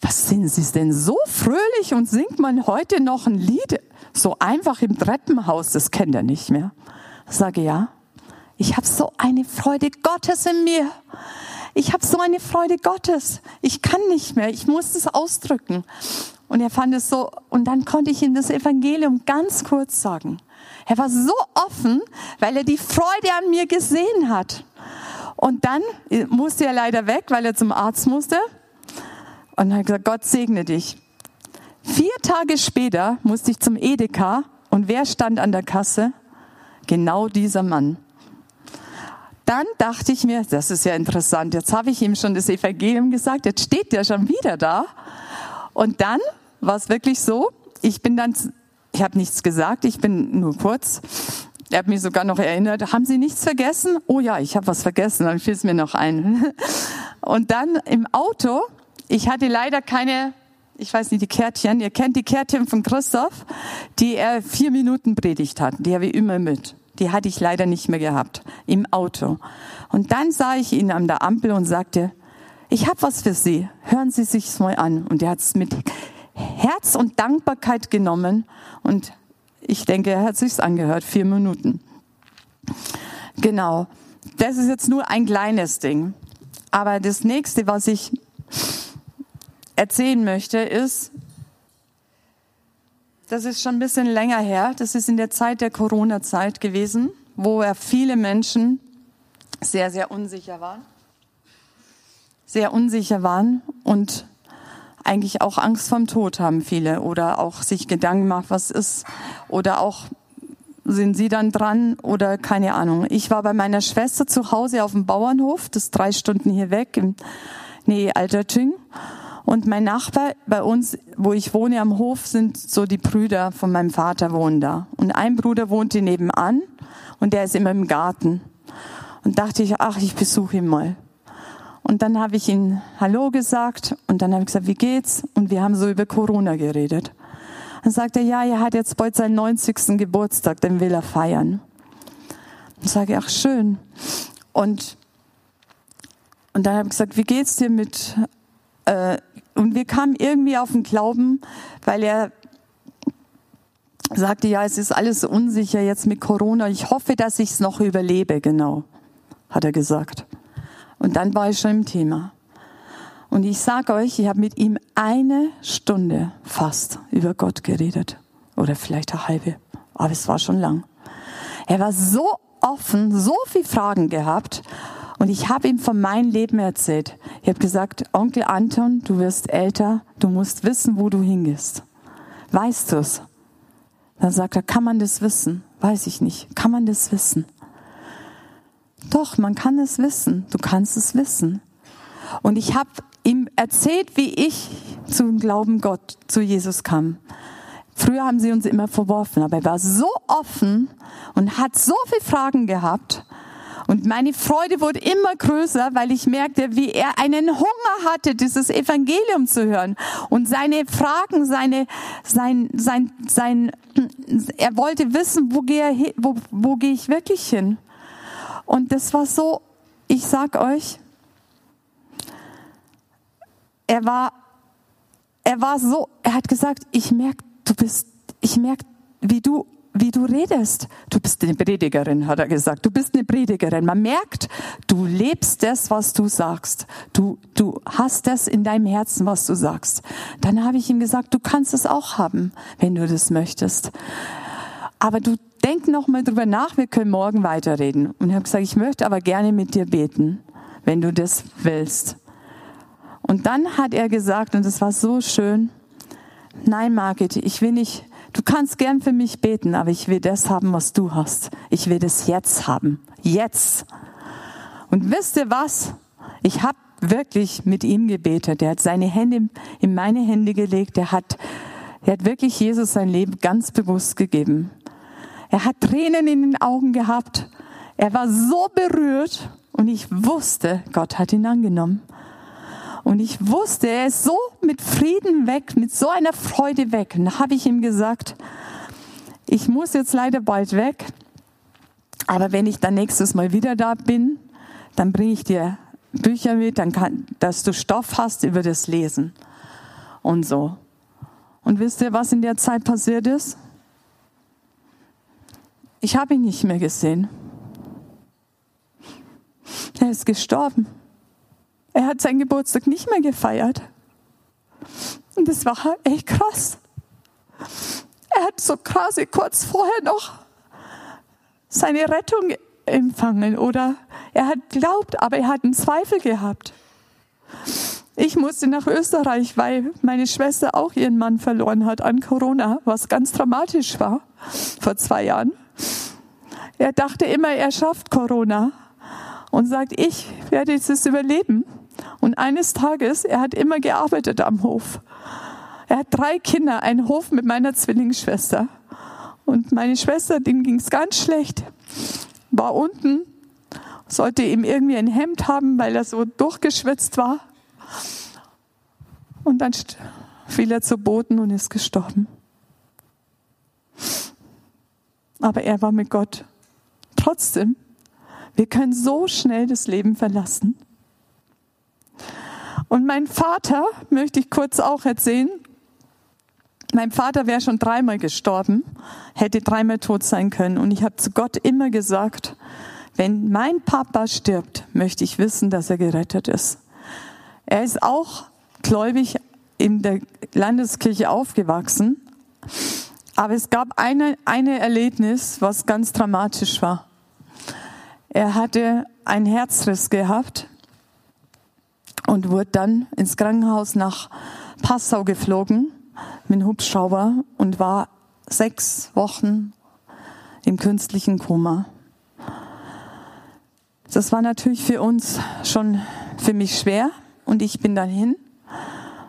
Was sind Sie denn so fröhlich und singt man heute noch ein Lied so einfach im Treppenhaus? Das kennt er nicht mehr. Ich sage ja. Ich habe so eine Freude Gottes in mir. Ich habe so eine Freude Gottes. Ich kann nicht mehr. Ich muss es ausdrücken. Und er fand es so, und dann konnte ich ihm das Evangelium ganz kurz sagen. Er war so offen, weil er die Freude an mir gesehen hat. Und dann musste er leider weg, weil er zum Arzt musste. Und er hat gesagt, Gott segne dich. Vier Tage später musste ich zum Edeka. Und wer stand an der Kasse? Genau dieser Mann. Dann dachte ich mir, das ist ja interessant, jetzt habe ich ihm schon das Evangelium gesagt, jetzt steht der schon wieder da. Und dann war es wirklich so, ich bin dann, ich habe nichts gesagt, ich bin nur kurz. Er hat mich sogar noch erinnert, haben Sie nichts vergessen? Oh ja, ich habe was vergessen, dann fiel es mir noch ein. Und dann im Auto, ich hatte leider keine, ich weiß nicht, die Kärtchen, ihr kennt die Kärtchen von Christoph, die er vier Minuten predigt hat, die habe ich immer mit. Die hatte ich leider nicht mehr gehabt im Auto. Und dann sah ich ihn an der Ampel und sagte, ich habe was für Sie. Hören Sie sich's mal an. Und er hat es mit Herz und Dankbarkeit genommen. Und ich denke, er hat sich's angehört. Vier Minuten. Genau. Das ist jetzt nur ein kleines Ding. Aber das nächste, was ich erzählen möchte, ist, das ist schon ein bisschen länger her. Das ist in der Zeit der Corona-Zeit gewesen, wo ja viele Menschen sehr, sehr unsicher waren. Sehr unsicher waren und eigentlich auch Angst vom Tod haben viele oder auch sich Gedanken machen, was ist oder auch sind sie dann dran oder keine Ahnung. Ich war bei meiner Schwester zu Hause auf dem Bauernhof, das ist drei Stunden hier weg, in Nähe Altertüng. Und mein Nachbar bei uns, wo ich wohne am Hof, sind so die Brüder von meinem Vater wohnen da. Und ein Bruder wohnte nebenan und der ist immer im Garten. Und dachte ich, ach, ich besuche ihn mal. Und dann habe ich ihm Hallo gesagt und dann habe ich gesagt, wie geht's? Und wir haben so über Corona geredet. Dann sagte er, ja, er hat jetzt bald seinen 90. Geburtstag, den will er feiern. Und sage, ach schön. Und, und dann habe ich gesagt, wie geht's dir mit äh, und wir kamen irgendwie auf den Glauben, weil er sagte, ja, es ist alles unsicher jetzt mit Corona. Ich hoffe, dass ich es noch überlebe, genau, hat er gesagt. Und dann war ich schon im Thema. Und ich sage euch, ich habe mit ihm eine Stunde fast über Gott geredet. Oder vielleicht eine halbe. Aber es war schon lang. Er war so offen, so viele Fragen gehabt. Und ich habe ihm von meinem Leben erzählt. Ich habe gesagt, Onkel Anton, du wirst älter, du musst wissen, wo du hingehst. Weißt du's? Dann sagt er, kann man das wissen? Weiß ich nicht. Kann man das wissen? Doch, man kann es wissen. Du kannst es wissen. Und ich habe ihm erzählt, wie ich zum Glauben Gott, zu Jesus kam. Früher haben sie uns immer verworfen, aber er war so offen und hat so viele Fragen gehabt. Und meine Freude wurde immer größer, weil ich merkte, wie er einen Hunger hatte, dieses Evangelium zu hören. Und seine Fragen, seine, sein, sein, sein, er wollte wissen, wo gehe, wo, wo gehe ich wirklich hin? Und das war so, ich sag euch, er war, er war so, er hat gesagt, ich merke, du bist, ich merke, wie du wie du redest. Du bist eine Predigerin, hat er gesagt. Du bist eine Predigerin. Man merkt, du lebst das, was du sagst. Du, du hast das in deinem Herzen, was du sagst. Dann habe ich ihm gesagt, du kannst es auch haben, wenn du das möchtest. Aber du denk noch mal drüber nach, wir können morgen weiterreden. Und ich habe gesagt, ich möchte aber gerne mit dir beten, wenn du das willst. Und dann hat er gesagt, und es war so schön, nein, Margit, ich will nicht Du kannst gern für mich beten, aber ich will das haben, was du hast. Ich will das jetzt haben. Jetzt. Und wisst ihr was? Ich habe wirklich mit ihm gebetet. Er hat seine Hände in meine Hände gelegt. Er hat, er hat wirklich Jesus sein Leben ganz bewusst gegeben. Er hat Tränen in den Augen gehabt. Er war so berührt und ich wusste, Gott hat ihn angenommen. Und ich wusste, er ist so mit Frieden weg, mit so einer Freude weg. Und da habe ich ihm gesagt, ich muss jetzt leider bald weg, aber wenn ich dann nächstes Mal wieder da bin, dann bringe ich dir Bücher mit, dann kann, dass du Stoff hast über das Lesen und so. Und wisst ihr, was in der Zeit passiert ist? Ich habe ihn nicht mehr gesehen. Er ist gestorben. Er hat seinen Geburtstag nicht mehr gefeiert. Und das war echt krass. Er hat so quasi kurz vorher noch seine Rettung empfangen oder er hat glaubt, aber er hat einen Zweifel gehabt. Ich musste nach Österreich, weil meine Schwester auch ihren Mann verloren hat an Corona, was ganz dramatisch war vor zwei Jahren. Er dachte immer, er schafft Corona und sagt, ich werde es überleben. Und eines Tages, er hat immer gearbeitet am Hof. Er hat drei Kinder, einen Hof mit meiner Zwillingsschwester. Und meine Schwester, dem ging es ganz schlecht, war unten, sollte ihm irgendwie ein Hemd haben, weil er so durchgeschwitzt war. Und dann fiel er zu Boden und ist gestorben. Aber er war mit Gott. Trotzdem, wir können so schnell das Leben verlassen. Und mein Vater, möchte ich kurz auch erzählen, mein Vater wäre schon dreimal gestorben, hätte dreimal tot sein können. Und ich habe zu Gott immer gesagt, wenn mein Papa stirbt, möchte ich wissen, dass er gerettet ist. Er ist auch gläubig in der Landeskirche aufgewachsen. Aber es gab eine, eine Erlebnis, was ganz dramatisch war. Er hatte einen Herzriss gehabt und wurde dann ins Krankenhaus nach Passau geflogen mit dem Hubschrauber und war sechs Wochen im künstlichen Koma. Das war natürlich für uns schon für mich schwer und ich bin dann hin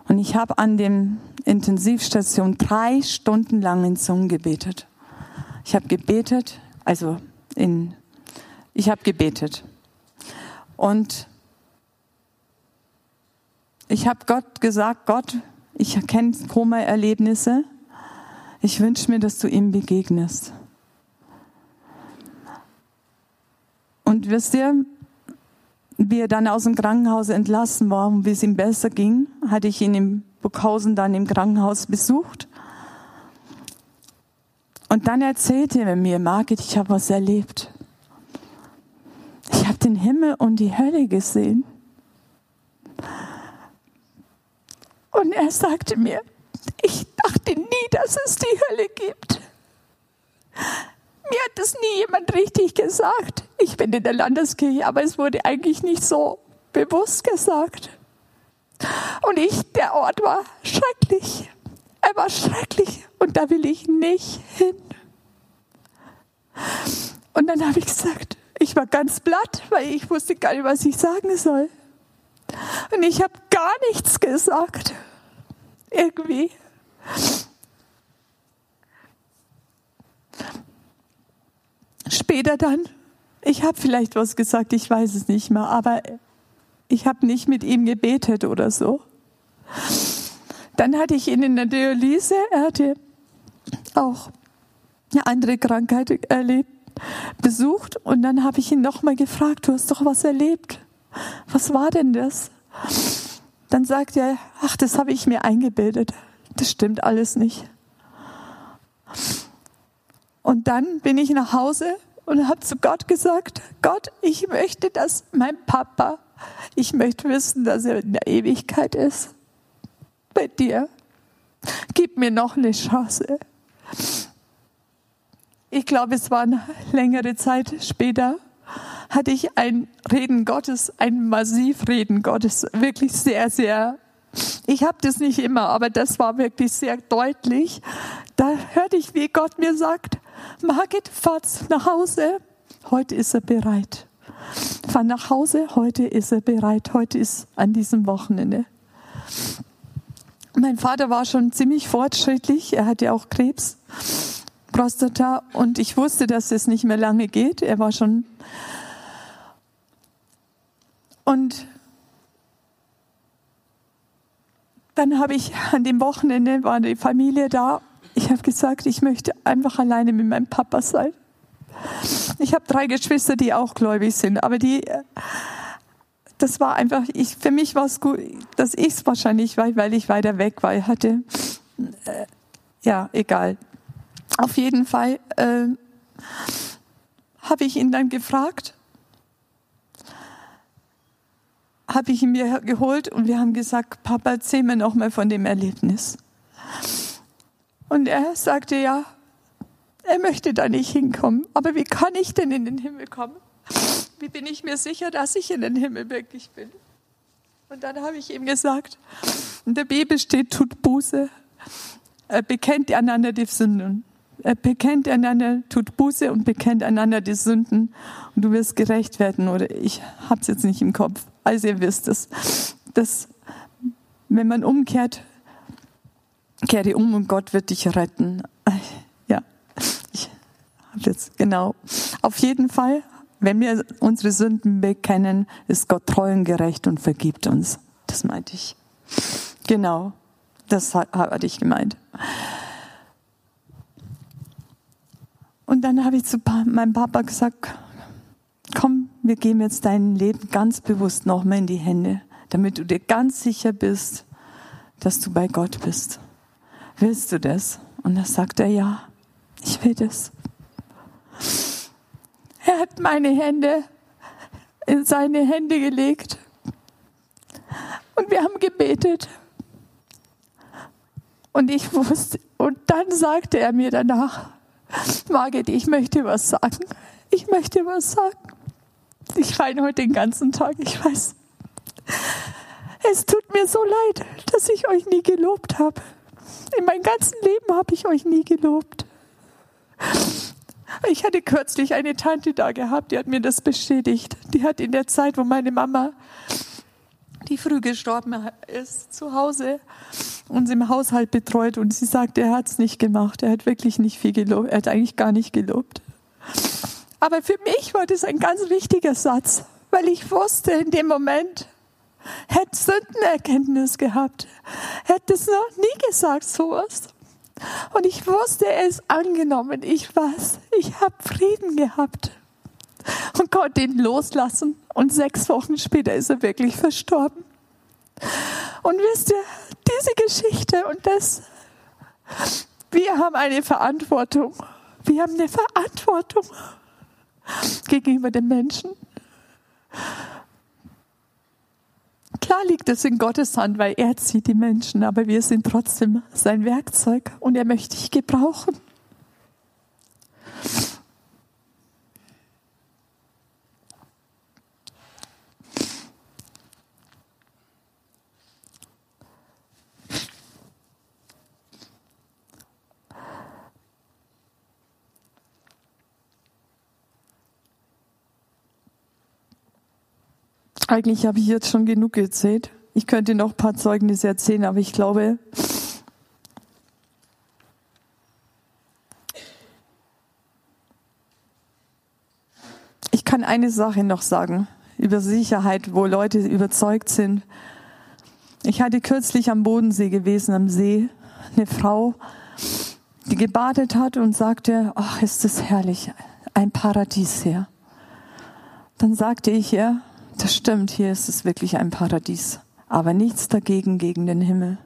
und ich habe an dem Intensivstation drei Stunden lang in Zungen gebetet. Ich habe gebetet, also in, ich habe gebetet und ich habe Gott gesagt, Gott, ich erkenne Koma-Erlebnisse. Ich wünsche mir, dass du ihm begegnest. Und wisst ihr, wie er dann aus dem Krankenhaus entlassen war und wie es ihm besser ging, hatte ich ihn in Burghausen dann im Krankenhaus besucht. Und dann erzählte er mir, Margit, ich habe was erlebt. Ich habe den Himmel und die Hölle gesehen. Und er sagte mir, ich dachte nie, dass es die Hölle gibt. Mir hat das nie jemand richtig gesagt. Ich bin in der Landeskirche, aber es wurde eigentlich nicht so bewusst gesagt. Und ich, der Ort war schrecklich. Er war schrecklich und da will ich nicht hin. Und dann habe ich gesagt, ich war ganz blatt, weil ich wusste gar nicht, was ich sagen soll. Und ich habe gar nichts gesagt. Irgendwie. Später dann, ich habe vielleicht was gesagt, ich weiß es nicht mehr, aber ich habe nicht mit ihm gebetet oder so. Dann hatte ich ihn in der Dialyse, er hatte auch eine andere Krankheit erlebt, besucht und dann habe ich ihn nochmal gefragt, du hast doch was erlebt. Was war denn das? Dann sagt er, ach, das habe ich mir eingebildet. Das stimmt alles nicht. Und dann bin ich nach Hause und habe zu Gott gesagt, Gott, ich möchte, dass mein Papa, ich möchte wissen, dass er in der Ewigkeit ist. Bei dir. Gib mir noch eine Chance. Ich glaube, es war eine längere Zeit später, hatte ich ein Reden Gottes, ein Massivreden Gottes, wirklich sehr, sehr ich habe das nicht immer, aber das war wirklich sehr deutlich. Da hörte ich, wie Gott mir sagt, Margit, fahrt nach Hause, heute ist er bereit. Fahr nach Hause, heute ist er bereit, heute ist an diesem Wochenende. Mein Vater war schon ziemlich fortschrittlich, er hatte auch Krebs, Prostata und ich wusste, dass es nicht mehr lange geht. Er war schon und Dann habe ich an dem Wochenende, war die Familie da. Ich habe gesagt, ich möchte einfach alleine mit meinem Papa sein. Ich habe drei Geschwister, die auch gläubig sind, aber die, das war einfach, ich, für mich war es gut, dass ich es wahrscheinlich war, weil ich weiter weg war. Hatte, äh, ja, egal. Auf jeden Fall äh, habe ich ihn dann gefragt, habe ich ihn mir geholt und wir haben gesagt, Papa, erzähl mir noch mal von dem Erlebnis. Und er sagte, ja, er möchte da nicht hinkommen. Aber wie kann ich denn in den Himmel kommen? Wie bin ich mir sicher, dass ich in den Himmel wirklich bin? Und dann habe ich ihm gesagt, in der Bibel steht, tut Buße, er bekennt einander die Sünden. Er bekennt einander, tut Buße und bekennt einander die Sünden und du wirst gerecht werden. Oder ich habe es jetzt nicht im Kopf. Also ihr wisst es, dass wenn man umkehrt, kehre um und Gott wird dich retten. Ja, ich habe jetzt genau. Auf jeden Fall, wenn wir unsere Sünden bekennen, ist Gott treu und gerecht und vergibt uns. Das meinte ich. Genau, das hatte ich gemeint. Und dann habe ich zu meinem Papa gesagt, wir geben jetzt dein Leben ganz bewusst nochmal in die Hände, damit du dir ganz sicher bist, dass du bei Gott bist. Willst du das? Und dann sagt er, ja, ich will das. Er hat meine Hände in seine Hände gelegt und wir haben gebetet. Und ich wusste, und dann sagte er mir danach, Margit, ich möchte was sagen. Ich möchte was sagen. Ich weine heute den ganzen Tag, ich weiß. Es tut mir so leid, dass ich euch nie gelobt habe. In meinem ganzen Leben habe ich euch nie gelobt. Ich hatte kürzlich eine Tante da gehabt, die hat mir das bestätigt. Die hat in der Zeit, wo meine Mama, die früh gestorben ist, zu Hause uns im Haushalt betreut und sie sagt, er hat es nicht gemacht. Er hat wirklich nicht viel gelobt. Er hat eigentlich gar nicht gelobt. Aber für mich war das ein ganz wichtiger Satz, weil ich wusste in dem Moment, hätte Sündenerkenntnis gehabt. Hätte es noch nie gesagt, sowas. Und ich wusste, ist angenommen. Ich weiß, ich habe Frieden gehabt und konnte ihn loslassen. Und sechs Wochen später ist er wirklich verstorben. Und wisst ihr, diese Geschichte und das, wir haben eine Verantwortung Wir haben eine Verantwortung gegenüber den Menschen. Klar liegt es in Gottes Hand, weil er zieht die Menschen, aber wir sind trotzdem sein Werkzeug und er möchte dich gebrauchen. Eigentlich habe ich jetzt schon genug erzählt. Ich könnte noch ein paar Zeugnisse erzählen, aber ich glaube, ich kann eine Sache noch sagen über Sicherheit, wo Leute überzeugt sind. Ich hatte kürzlich am Bodensee gewesen, am See, eine Frau, die gebadet hat und sagte, ach, ist das herrlich, ein Paradies hier. Dann sagte ich ihr, das stimmt, hier ist es wirklich ein Paradies. Aber nichts dagegen gegen den Himmel.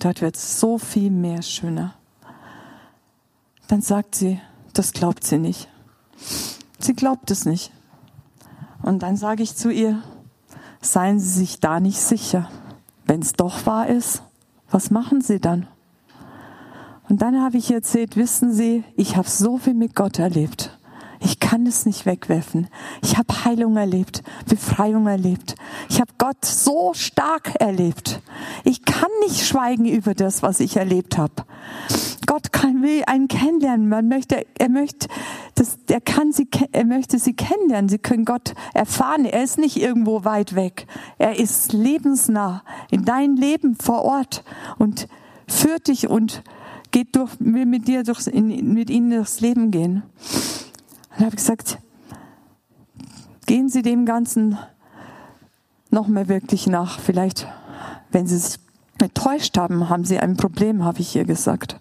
Dort wird es so viel mehr schöner. Dann sagt sie, das glaubt sie nicht. Sie glaubt es nicht. Und dann sage ich zu ihr, seien Sie sich da nicht sicher. Wenn es doch wahr ist, was machen Sie dann? Und dann habe ich erzählt, wissen Sie, ich habe so viel mit Gott erlebt. Ich kann es nicht wegwerfen. Ich habe Heilung erlebt, Befreiung erlebt. Ich habe Gott so stark erlebt. Ich kann nicht schweigen über das, was ich erlebt habe. Gott kann, will einen kennenlernen. Man möchte, er möchte, das, er kann sie, er möchte sie kennenlernen. Sie können Gott erfahren. Er ist nicht irgendwo weit weg. Er ist lebensnah in dein Leben vor Ort und führt dich und geht durch, will mit dir durchs, in, mit ihnen durchs Leben gehen. Und habe gesagt, gehen Sie dem Ganzen noch mehr wirklich nach. Vielleicht, wenn Sie es enttäuscht haben, haben Sie ein Problem, habe ich ihr gesagt.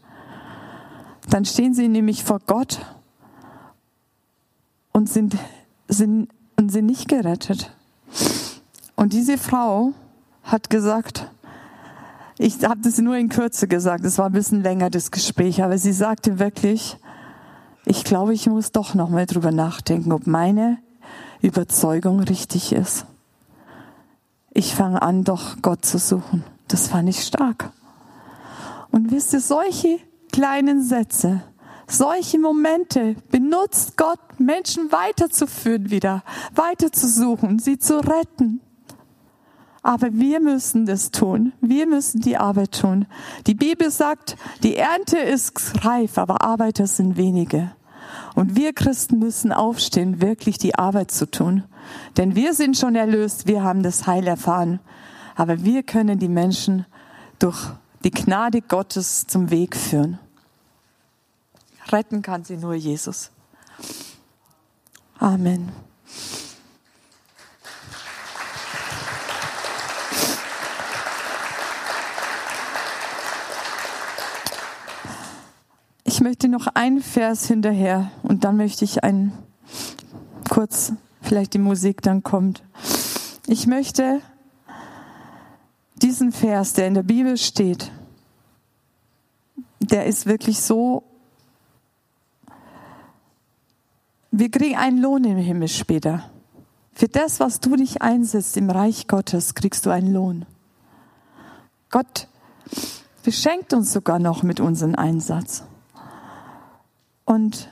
Dann stehen Sie nämlich vor Gott und sind, sind, und sind nicht gerettet. Und diese Frau hat gesagt, ich habe das nur in Kürze gesagt, es war ein bisschen länger das Gespräch, aber sie sagte wirklich, ich glaube, ich muss doch noch mal drüber nachdenken, ob meine Überzeugung richtig ist. Ich fange an, doch Gott zu suchen. Das fand ich stark. Und wisst ihr, solche kleinen Sätze, solche Momente benutzt Gott, Menschen weiterzuführen wieder, weiterzusuchen, sie zu retten. Aber wir müssen das tun. Wir müssen die Arbeit tun. Die Bibel sagt, die Ernte ist reif, aber Arbeiter sind wenige. Und wir Christen müssen aufstehen, wirklich die Arbeit zu tun. Denn wir sind schon erlöst, wir haben das Heil erfahren. Aber wir können die Menschen durch die Gnade Gottes zum Weg führen. Retten kann sie nur Jesus. Amen. Ich möchte noch einen Vers hinterher und dann möchte ich einen kurz, vielleicht die Musik dann kommt. Ich möchte diesen Vers, der in der Bibel steht, der ist wirklich so, wir kriegen einen Lohn im Himmel später. Für das, was du dich einsetzt im Reich Gottes, kriegst du einen Lohn. Gott beschenkt uns sogar noch mit unserem Einsatz. Und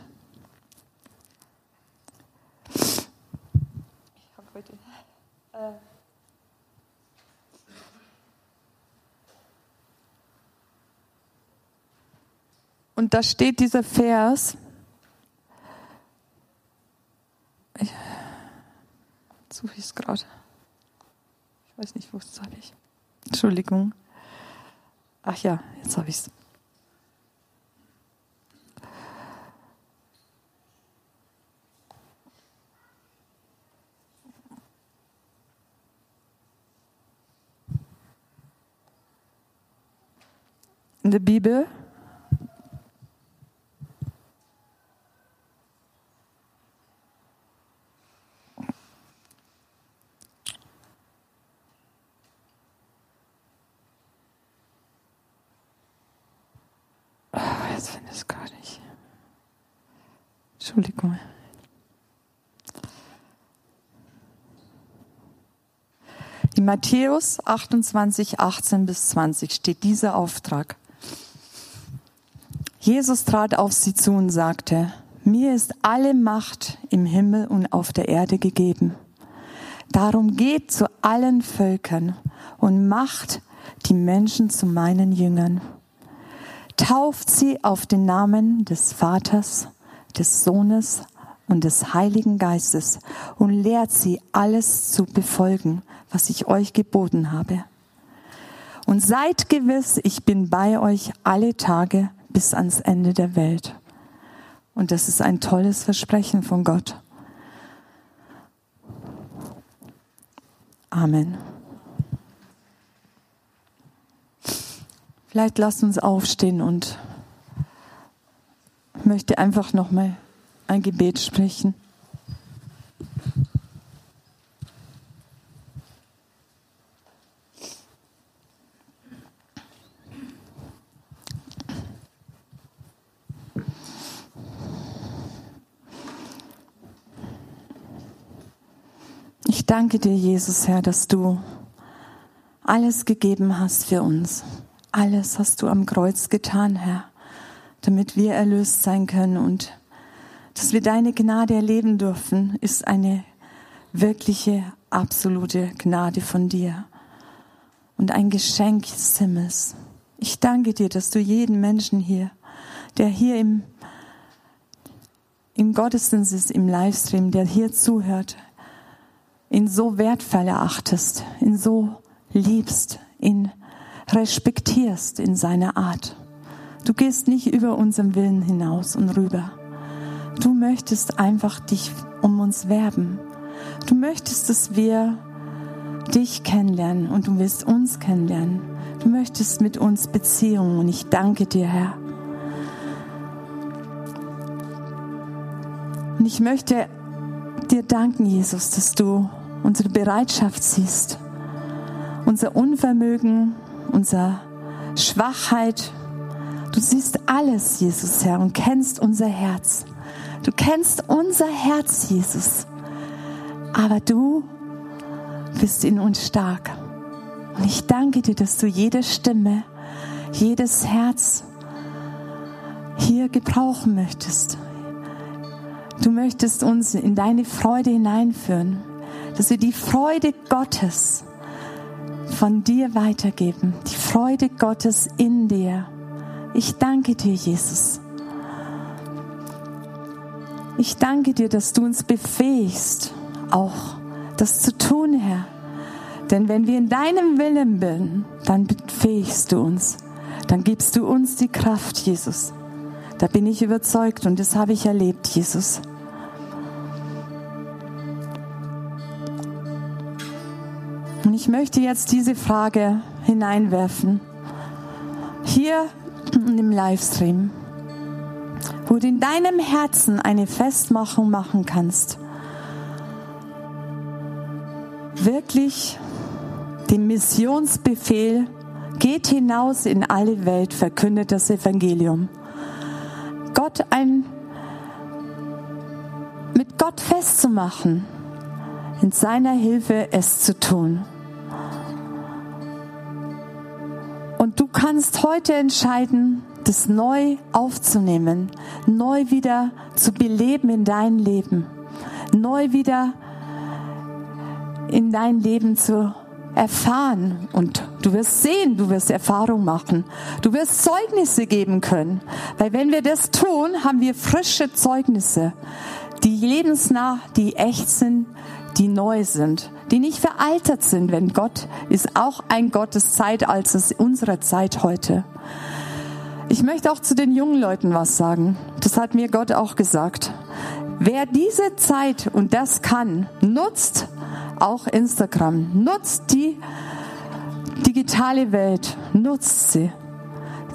Und da steht dieser Vers. Ich, suche ich es gerade. Ich weiß nicht, wo es habe ich. Entschuldigung. Ach ja, jetzt habe ich es. In der Bibel. Ah, jetzt finde ich es gar nicht. Entschuldigung. In Matthäus 28, 18 bis 20 steht dieser Auftrag. Jesus trat auf sie zu und sagte, mir ist alle Macht im Himmel und auf der Erde gegeben. Darum geht zu allen Völkern und macht die Menschen zu meinen Jüngern. Tauft sie auf den Namen des Vaters, des Sohnes und des Heiligen Geistes und lehrt sie alles zu befolgen, was ich euch geboten habe. Und seid gewiss, ich bin bei euch alle Tage bis ans Ende der Welt. Und das ist ein tolles Versprechen von Gott. Amen. Vielleicht lasst uns aufstehen und möchte einfach noch mal ein Gebet sprechen. Ich danke dir, Jesus, Herr, dass du alles gegeben hast für uns. Alles hast du am Kreuz getan, Herr, damit wir erlöst sein können und dass wir deine Gnade erleben dürfen, ist eine wirkliche, absolute Gnade von dir und ein Geschenk des Himmels. Ich danke dir, dass du jeden Menschen hier, der hier im, im Gottesdienst ist, im Livestream, der hier zuhört, ihn so wertvoll erachtest, ihn so liebst, ihn respektierst in seiner Art. Du gehst nicht über unseren Willen hinaus und rüber. Du möchtest einfach dich um uns werben. Du möchtest, dass wir dich kennenlernen und du willst uns kennenlernen. Du möchtest mit uns Beziehungen und ich danke dir, Herr. Und ich möchte dir danken, Jesus, dass du unsere Bereitschaft siehst, unser Unvermögen, unsere Schwachheit. Du siehst alles, Jesus, Herr, und kennst unser Herz. Du kennst unser Herz, Jesus. Aber du bist in uns stark. Und ich danke dir, dass du jede Stimme, jedes Herz hier gebrauchen möchtest. Du möchtest uns in deine Freude hineinführen, dass wir die Freude Gottes von dir weitergeben, die Freude Gottes in dir. Ich danke dir, Jesus. Ich danke dir, dass du uns befähigst, auch das zu tun, Herr. Denn wenn wir in deinem Willen bin, dann befähigst du uns. Dann gibst du uns die Kraft, Jesus. Da bin ich überzeugt und das habe ich erlebt, Jesus. Möchte jetzt diese Frage hineinwerfen. Hier im Livestream, wo du in deinem Herzen eine Festmachung machen kannst. Wirklich den Missionsbefehl, geht hinaus in alle Welt, verkündet das Evangelium. Gott ein, mit Gott festzumachen, in seiner Hilfe es zu tun. Kannst heute entscheiden, das neu aufzunehmen, neu wieder zu beleben in dein Leben, neu wieder in dein Leben zu erfahren. Und du wirst sehen, du wirst Erfahrung machen. Du wirst Zeugnisse geben können. Weil wenn wir das tun, haben wir frische Zeugnisse, die lebensnah, die echt sind, die neu sind, die nicht veraltet sind, wenn Gott ist auch ein Gott des Zeitalters unserer Zeit heute. Ich möchte auch zu den jungen Leuten was sagen. Das hat mir Gott auch gesagt. Wer diese Zeit und das kann, nutzt auch Instagram, nutzt die digitale Welt, nutzt sie.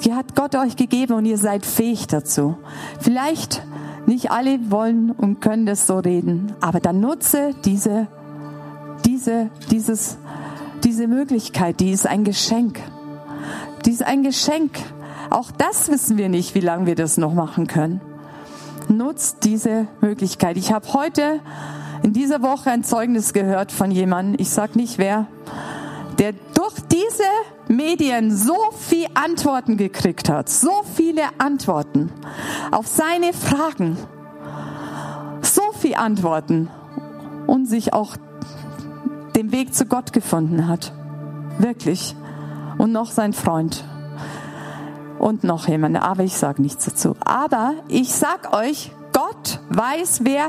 Die hat Gott euch gegeben und ihr seid fähig dazu. Vielleicht nicht alle wollen und können das so reden, aber dann nutze diese, diese, dieses, diese Möglichkeit, die ist ein Geschenk. Die ist ein Geschenk. Auch das wissen wir nicht, wie lange wir das noch machen können. Nutzt diese Möglichkeit. Ich habe heute in dieser Woche ein Zeugnis gehört von jemandem, ich sage nicht wer, der durch diese Medien so viel Antworten gekriegt hat, so viele Antworten auf seine Fragen, so viel Antworten und sich auch Weg zu Gott gefunden hat. Wirklich. Und noch sein Freund. Und noch jemand, aber ich sage nichts dazu. Aber ich sag euch, Gott weiß, wer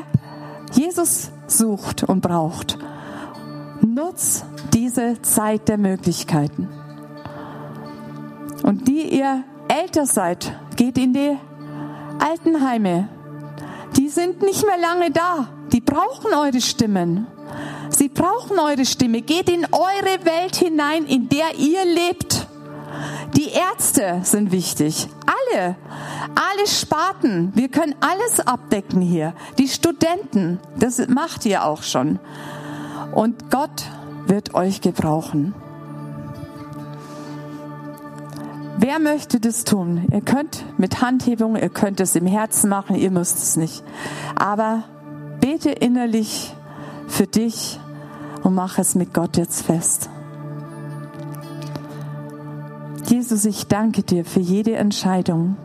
Jesus sucht und braucht. Nutz diese Zeit der Möglichkeiten. Und die ihr älter seid, geht in die Altenheime. Die sind nicht mehr lange da. Die brauchen eure Stimmen. Sie brauchen eure Stimme. Geht in eure Welt hinein, in der ihr lebt. Die Ärzte sind wichtig. Alle. Alle Sparten. Wir können alles abdecken hier. Die Studenten. Das macht ihr auch schon. Und Gott wird euch gebrauchen. Wer möchte das tun? Ihr könnt mit Handhebung, ihr könnt es im Herzen machen, ihr müsst es nicht. Aber bete innerlich für dich und mach es mit Gott jetzt fest. Jesus, ich danke dir für jede Entscheidung.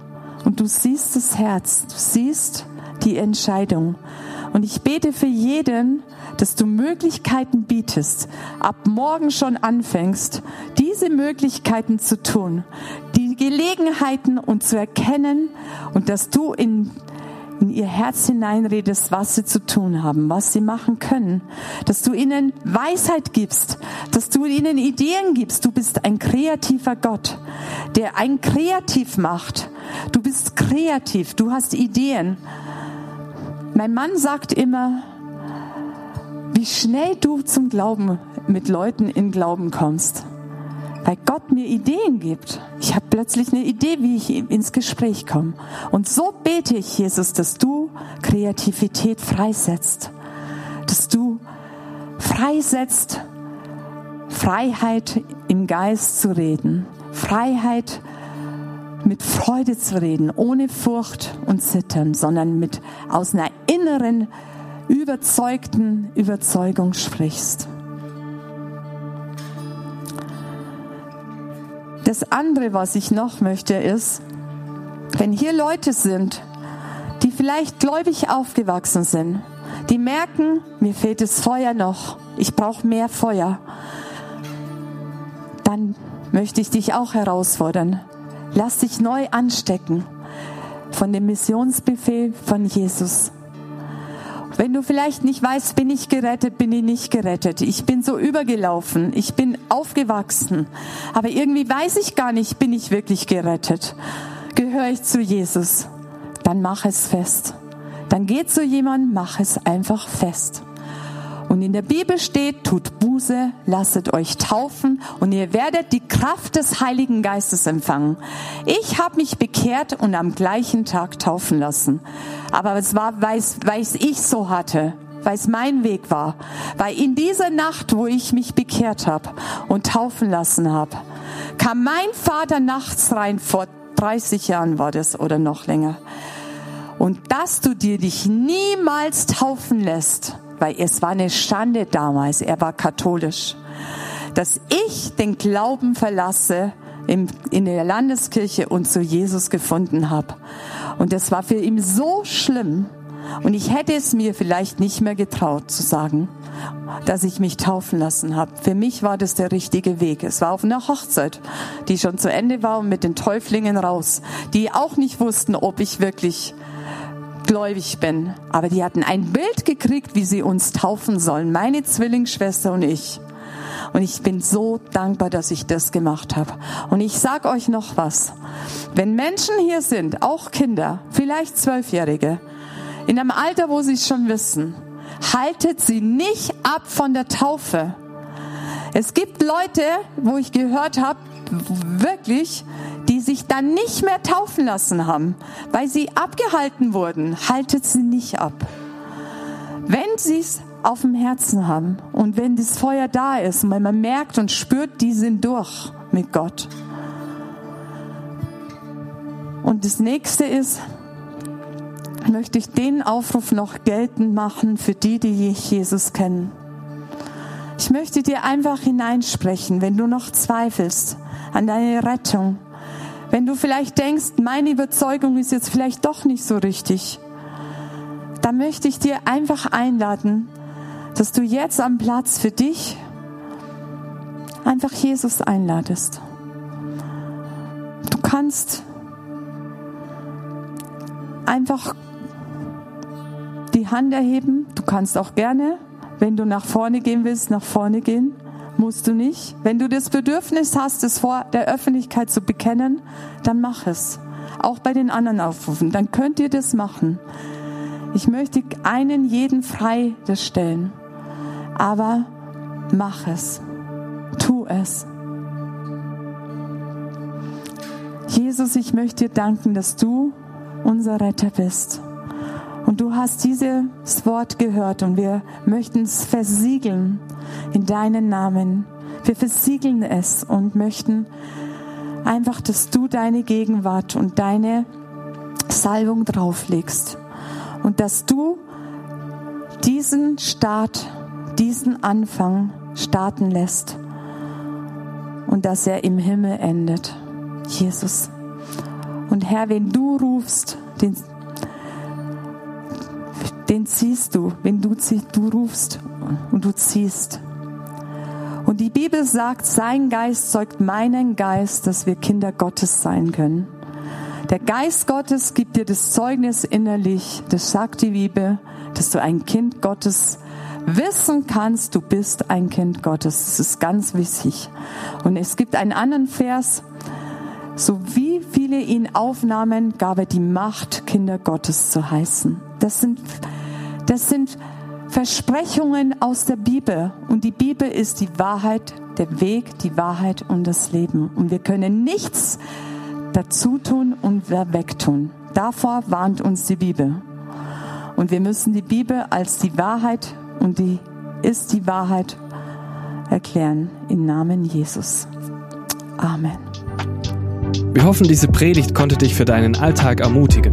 Und du siehst das Herz, du siehst die Entscheidung. Und ich bete für jeden, dass du Möglichkeiten bietest, ab morgen schon anfängst, diese Möglichkeiten zu tun, die Gelegenheiten und zu erkennen und dass du in in ihr Herz hineinredest, was sie zu tun haben, was sie machen können, dass du ihnen Weisheit gibst, dass du ihnen Ideen gibst. Du bist ein kreativer Gott, der ein Kreativ macht. Du bist kreativ, du hast Ideen. Mein Mann sagt immer, wie schnell du zum Glauben mit Leuten in Glauben kommst. Weil Gott mir Ideen gibt. Ich habe plötzlich eine Idee, wie ich ins Gespräch komme. Und so bete ich, Jesus, dass du Kreativität freisetzt. Dass du freisetzt, Freiheit im Geist zu reden. Freiheit mit Freude zu reden, ohne Furcht und Zittern, sondern mit aus einer inneren überzeugten Überzeugung sprichst. Das andere, was ich noch möchte, ist, wenn hier Leute sind, die vielleicht gläubig aufgewachsen sind, die merken, mir fehlt das Feuer noch, ich brauche mehr Feuer, dann möchte ich dich auch herausfordern. Lass dich neu anstecken von dem Missionsbefehl von Jesus. Wenn du vielleicht nicht weißt, bin ich gerettet, bin ich nicht gerettet. Ich bin so übergelaufen, ich bin aufgewachsen, aber irgendwie weiß ich gar nicht, bin ich wirklich gerettet. Gehöre ich zu Jesus? Dann mach es fest. Dann geh zu jemandem, mach es einfach fest. Und in der Bibel steht, tut Buße, lasset euch taufen und ihr werdet die Kraft des Heiligen Geistes empfangen. Ich habe mich bekehrt und am gleichen Tag taufen lassen. Aber es war, weil es ich so hatte, weil es mein Weg war. Weil in dieser Nacht, wo ich mich bekehrt habe und taufen lassen habe, kam mein Vater nachts rein, vor 30 Jahren war das oder noch länger. Und dass du dir dich niemals taufen lässt, weil es war eine Schande damals, er war katholisch, dass ich den Glauben verlasse in, in der Landeskirche und zu Jesus gefunden habe. Und das war für ihn so schlimm. Und ich hätte es mir vielleicht nicht mehr getraut zu sagen, dass ich mich taufen lassen habe. Für mich war das der richtige Weg. Es war auf einer Hochzeit, die schon zu Ende war und mit den Täuflingen raus, die auch nicht wussten, ob ich wirklich gläubig bin. Aber die hatten ein Bild gekriegt, wie sie uns taufen sollen, meine Zwillingsschwester und ich. Und ich bin so dankbar, dass ich das gemacht habe. Und ich sag euch noch was. Wenn Menschen hier sind, auch Kinder, vielleicht Zwölfjährige, in einem Alter, wo sie es schon wissen, haltet sie nicht ab von der Taufe. Es gibt Leute, wo ich gehört habe, wirklich, die sich dann nicht mehr taufen lassen haben, weil sie abgehalten wurden, haltet sie nicht ab. Wenn sie es auf dem Herzen haben und wenn das Feuer da ist und wenn man merkt und spürt, die sind durch mit Gott. Und das nächste ist, möchte ich den Aufruf noch geltend machen für die, die Jesus kennen. Ich möchte dir einfach hineinsprechen, wenn du noch zweifelst an deine Rettung. Wenn du vielleicht denkst, meine Überzeugung ist jetzt vielleicht doch nicht so richtig, dann möchte ich dir einfach einladen, dass du jetzt am Platz für dich einfach Jesus einladest. Du kannst einfach die Hand erheben. Du kannst auch gerne, wenn du nach vorne gehen willst, nach vorne gehen. Musst du nicht. Wenn du das Bedürfnis hast, es vor der Öffentlichkeit zu bekennen, dann mach es. Auch bei den anderen Aufrufen. Dann könnt ihr das machen. Ich möchte einen jeden frei das stellen. Aber mach es. Tu es. Jesus, ich möchte dir danken, dass du unser Retter bist. Und du hast dieses Wort gehört und wir möchten es versiegeln in deinen Namen. Wir versiegeln es und möchten einfach, dass du deine Gegenwart und deine Salbung drauflegst und dass du diesen Start, diesen Anfang starten lässt und dass er im Himmel endet. Jesus. Und Herr, wenn du rufst, den, den ziehst du, wenn du, du rufst und du ziehst. Und die Bibel sagt, sein Geist zeugt meinen Geist, dass wir Kinder Gottes sein können. Der Geist Gottes gibt dir das Zeugnis innerlich, das sagt die Bibel, dass du ein Kind Gottes wissen kannst, du bist ein Kind Gottes. Das ist ganz wichtig. Und es gibt einen anderen Vers, so wie viele ihn aufnahmen, gab er die Macht, Kinder Gottes zu heißen. Das sind, das sind Versprechungen aus der Bibel. Und die Bibel ist die Wahrheit, der Weg, die Wahrheit und das Leben. Und wir können nichts dazu tun und wegtun. Davor warnt uns die Bibel. Und wir müssen die Bibel als die Wahrheit und die ist die Wahrheit erklären im Namen Jesus. Amen. Wir hoffen, diese Predigt konnte dich für deinen Alltag ermutigen.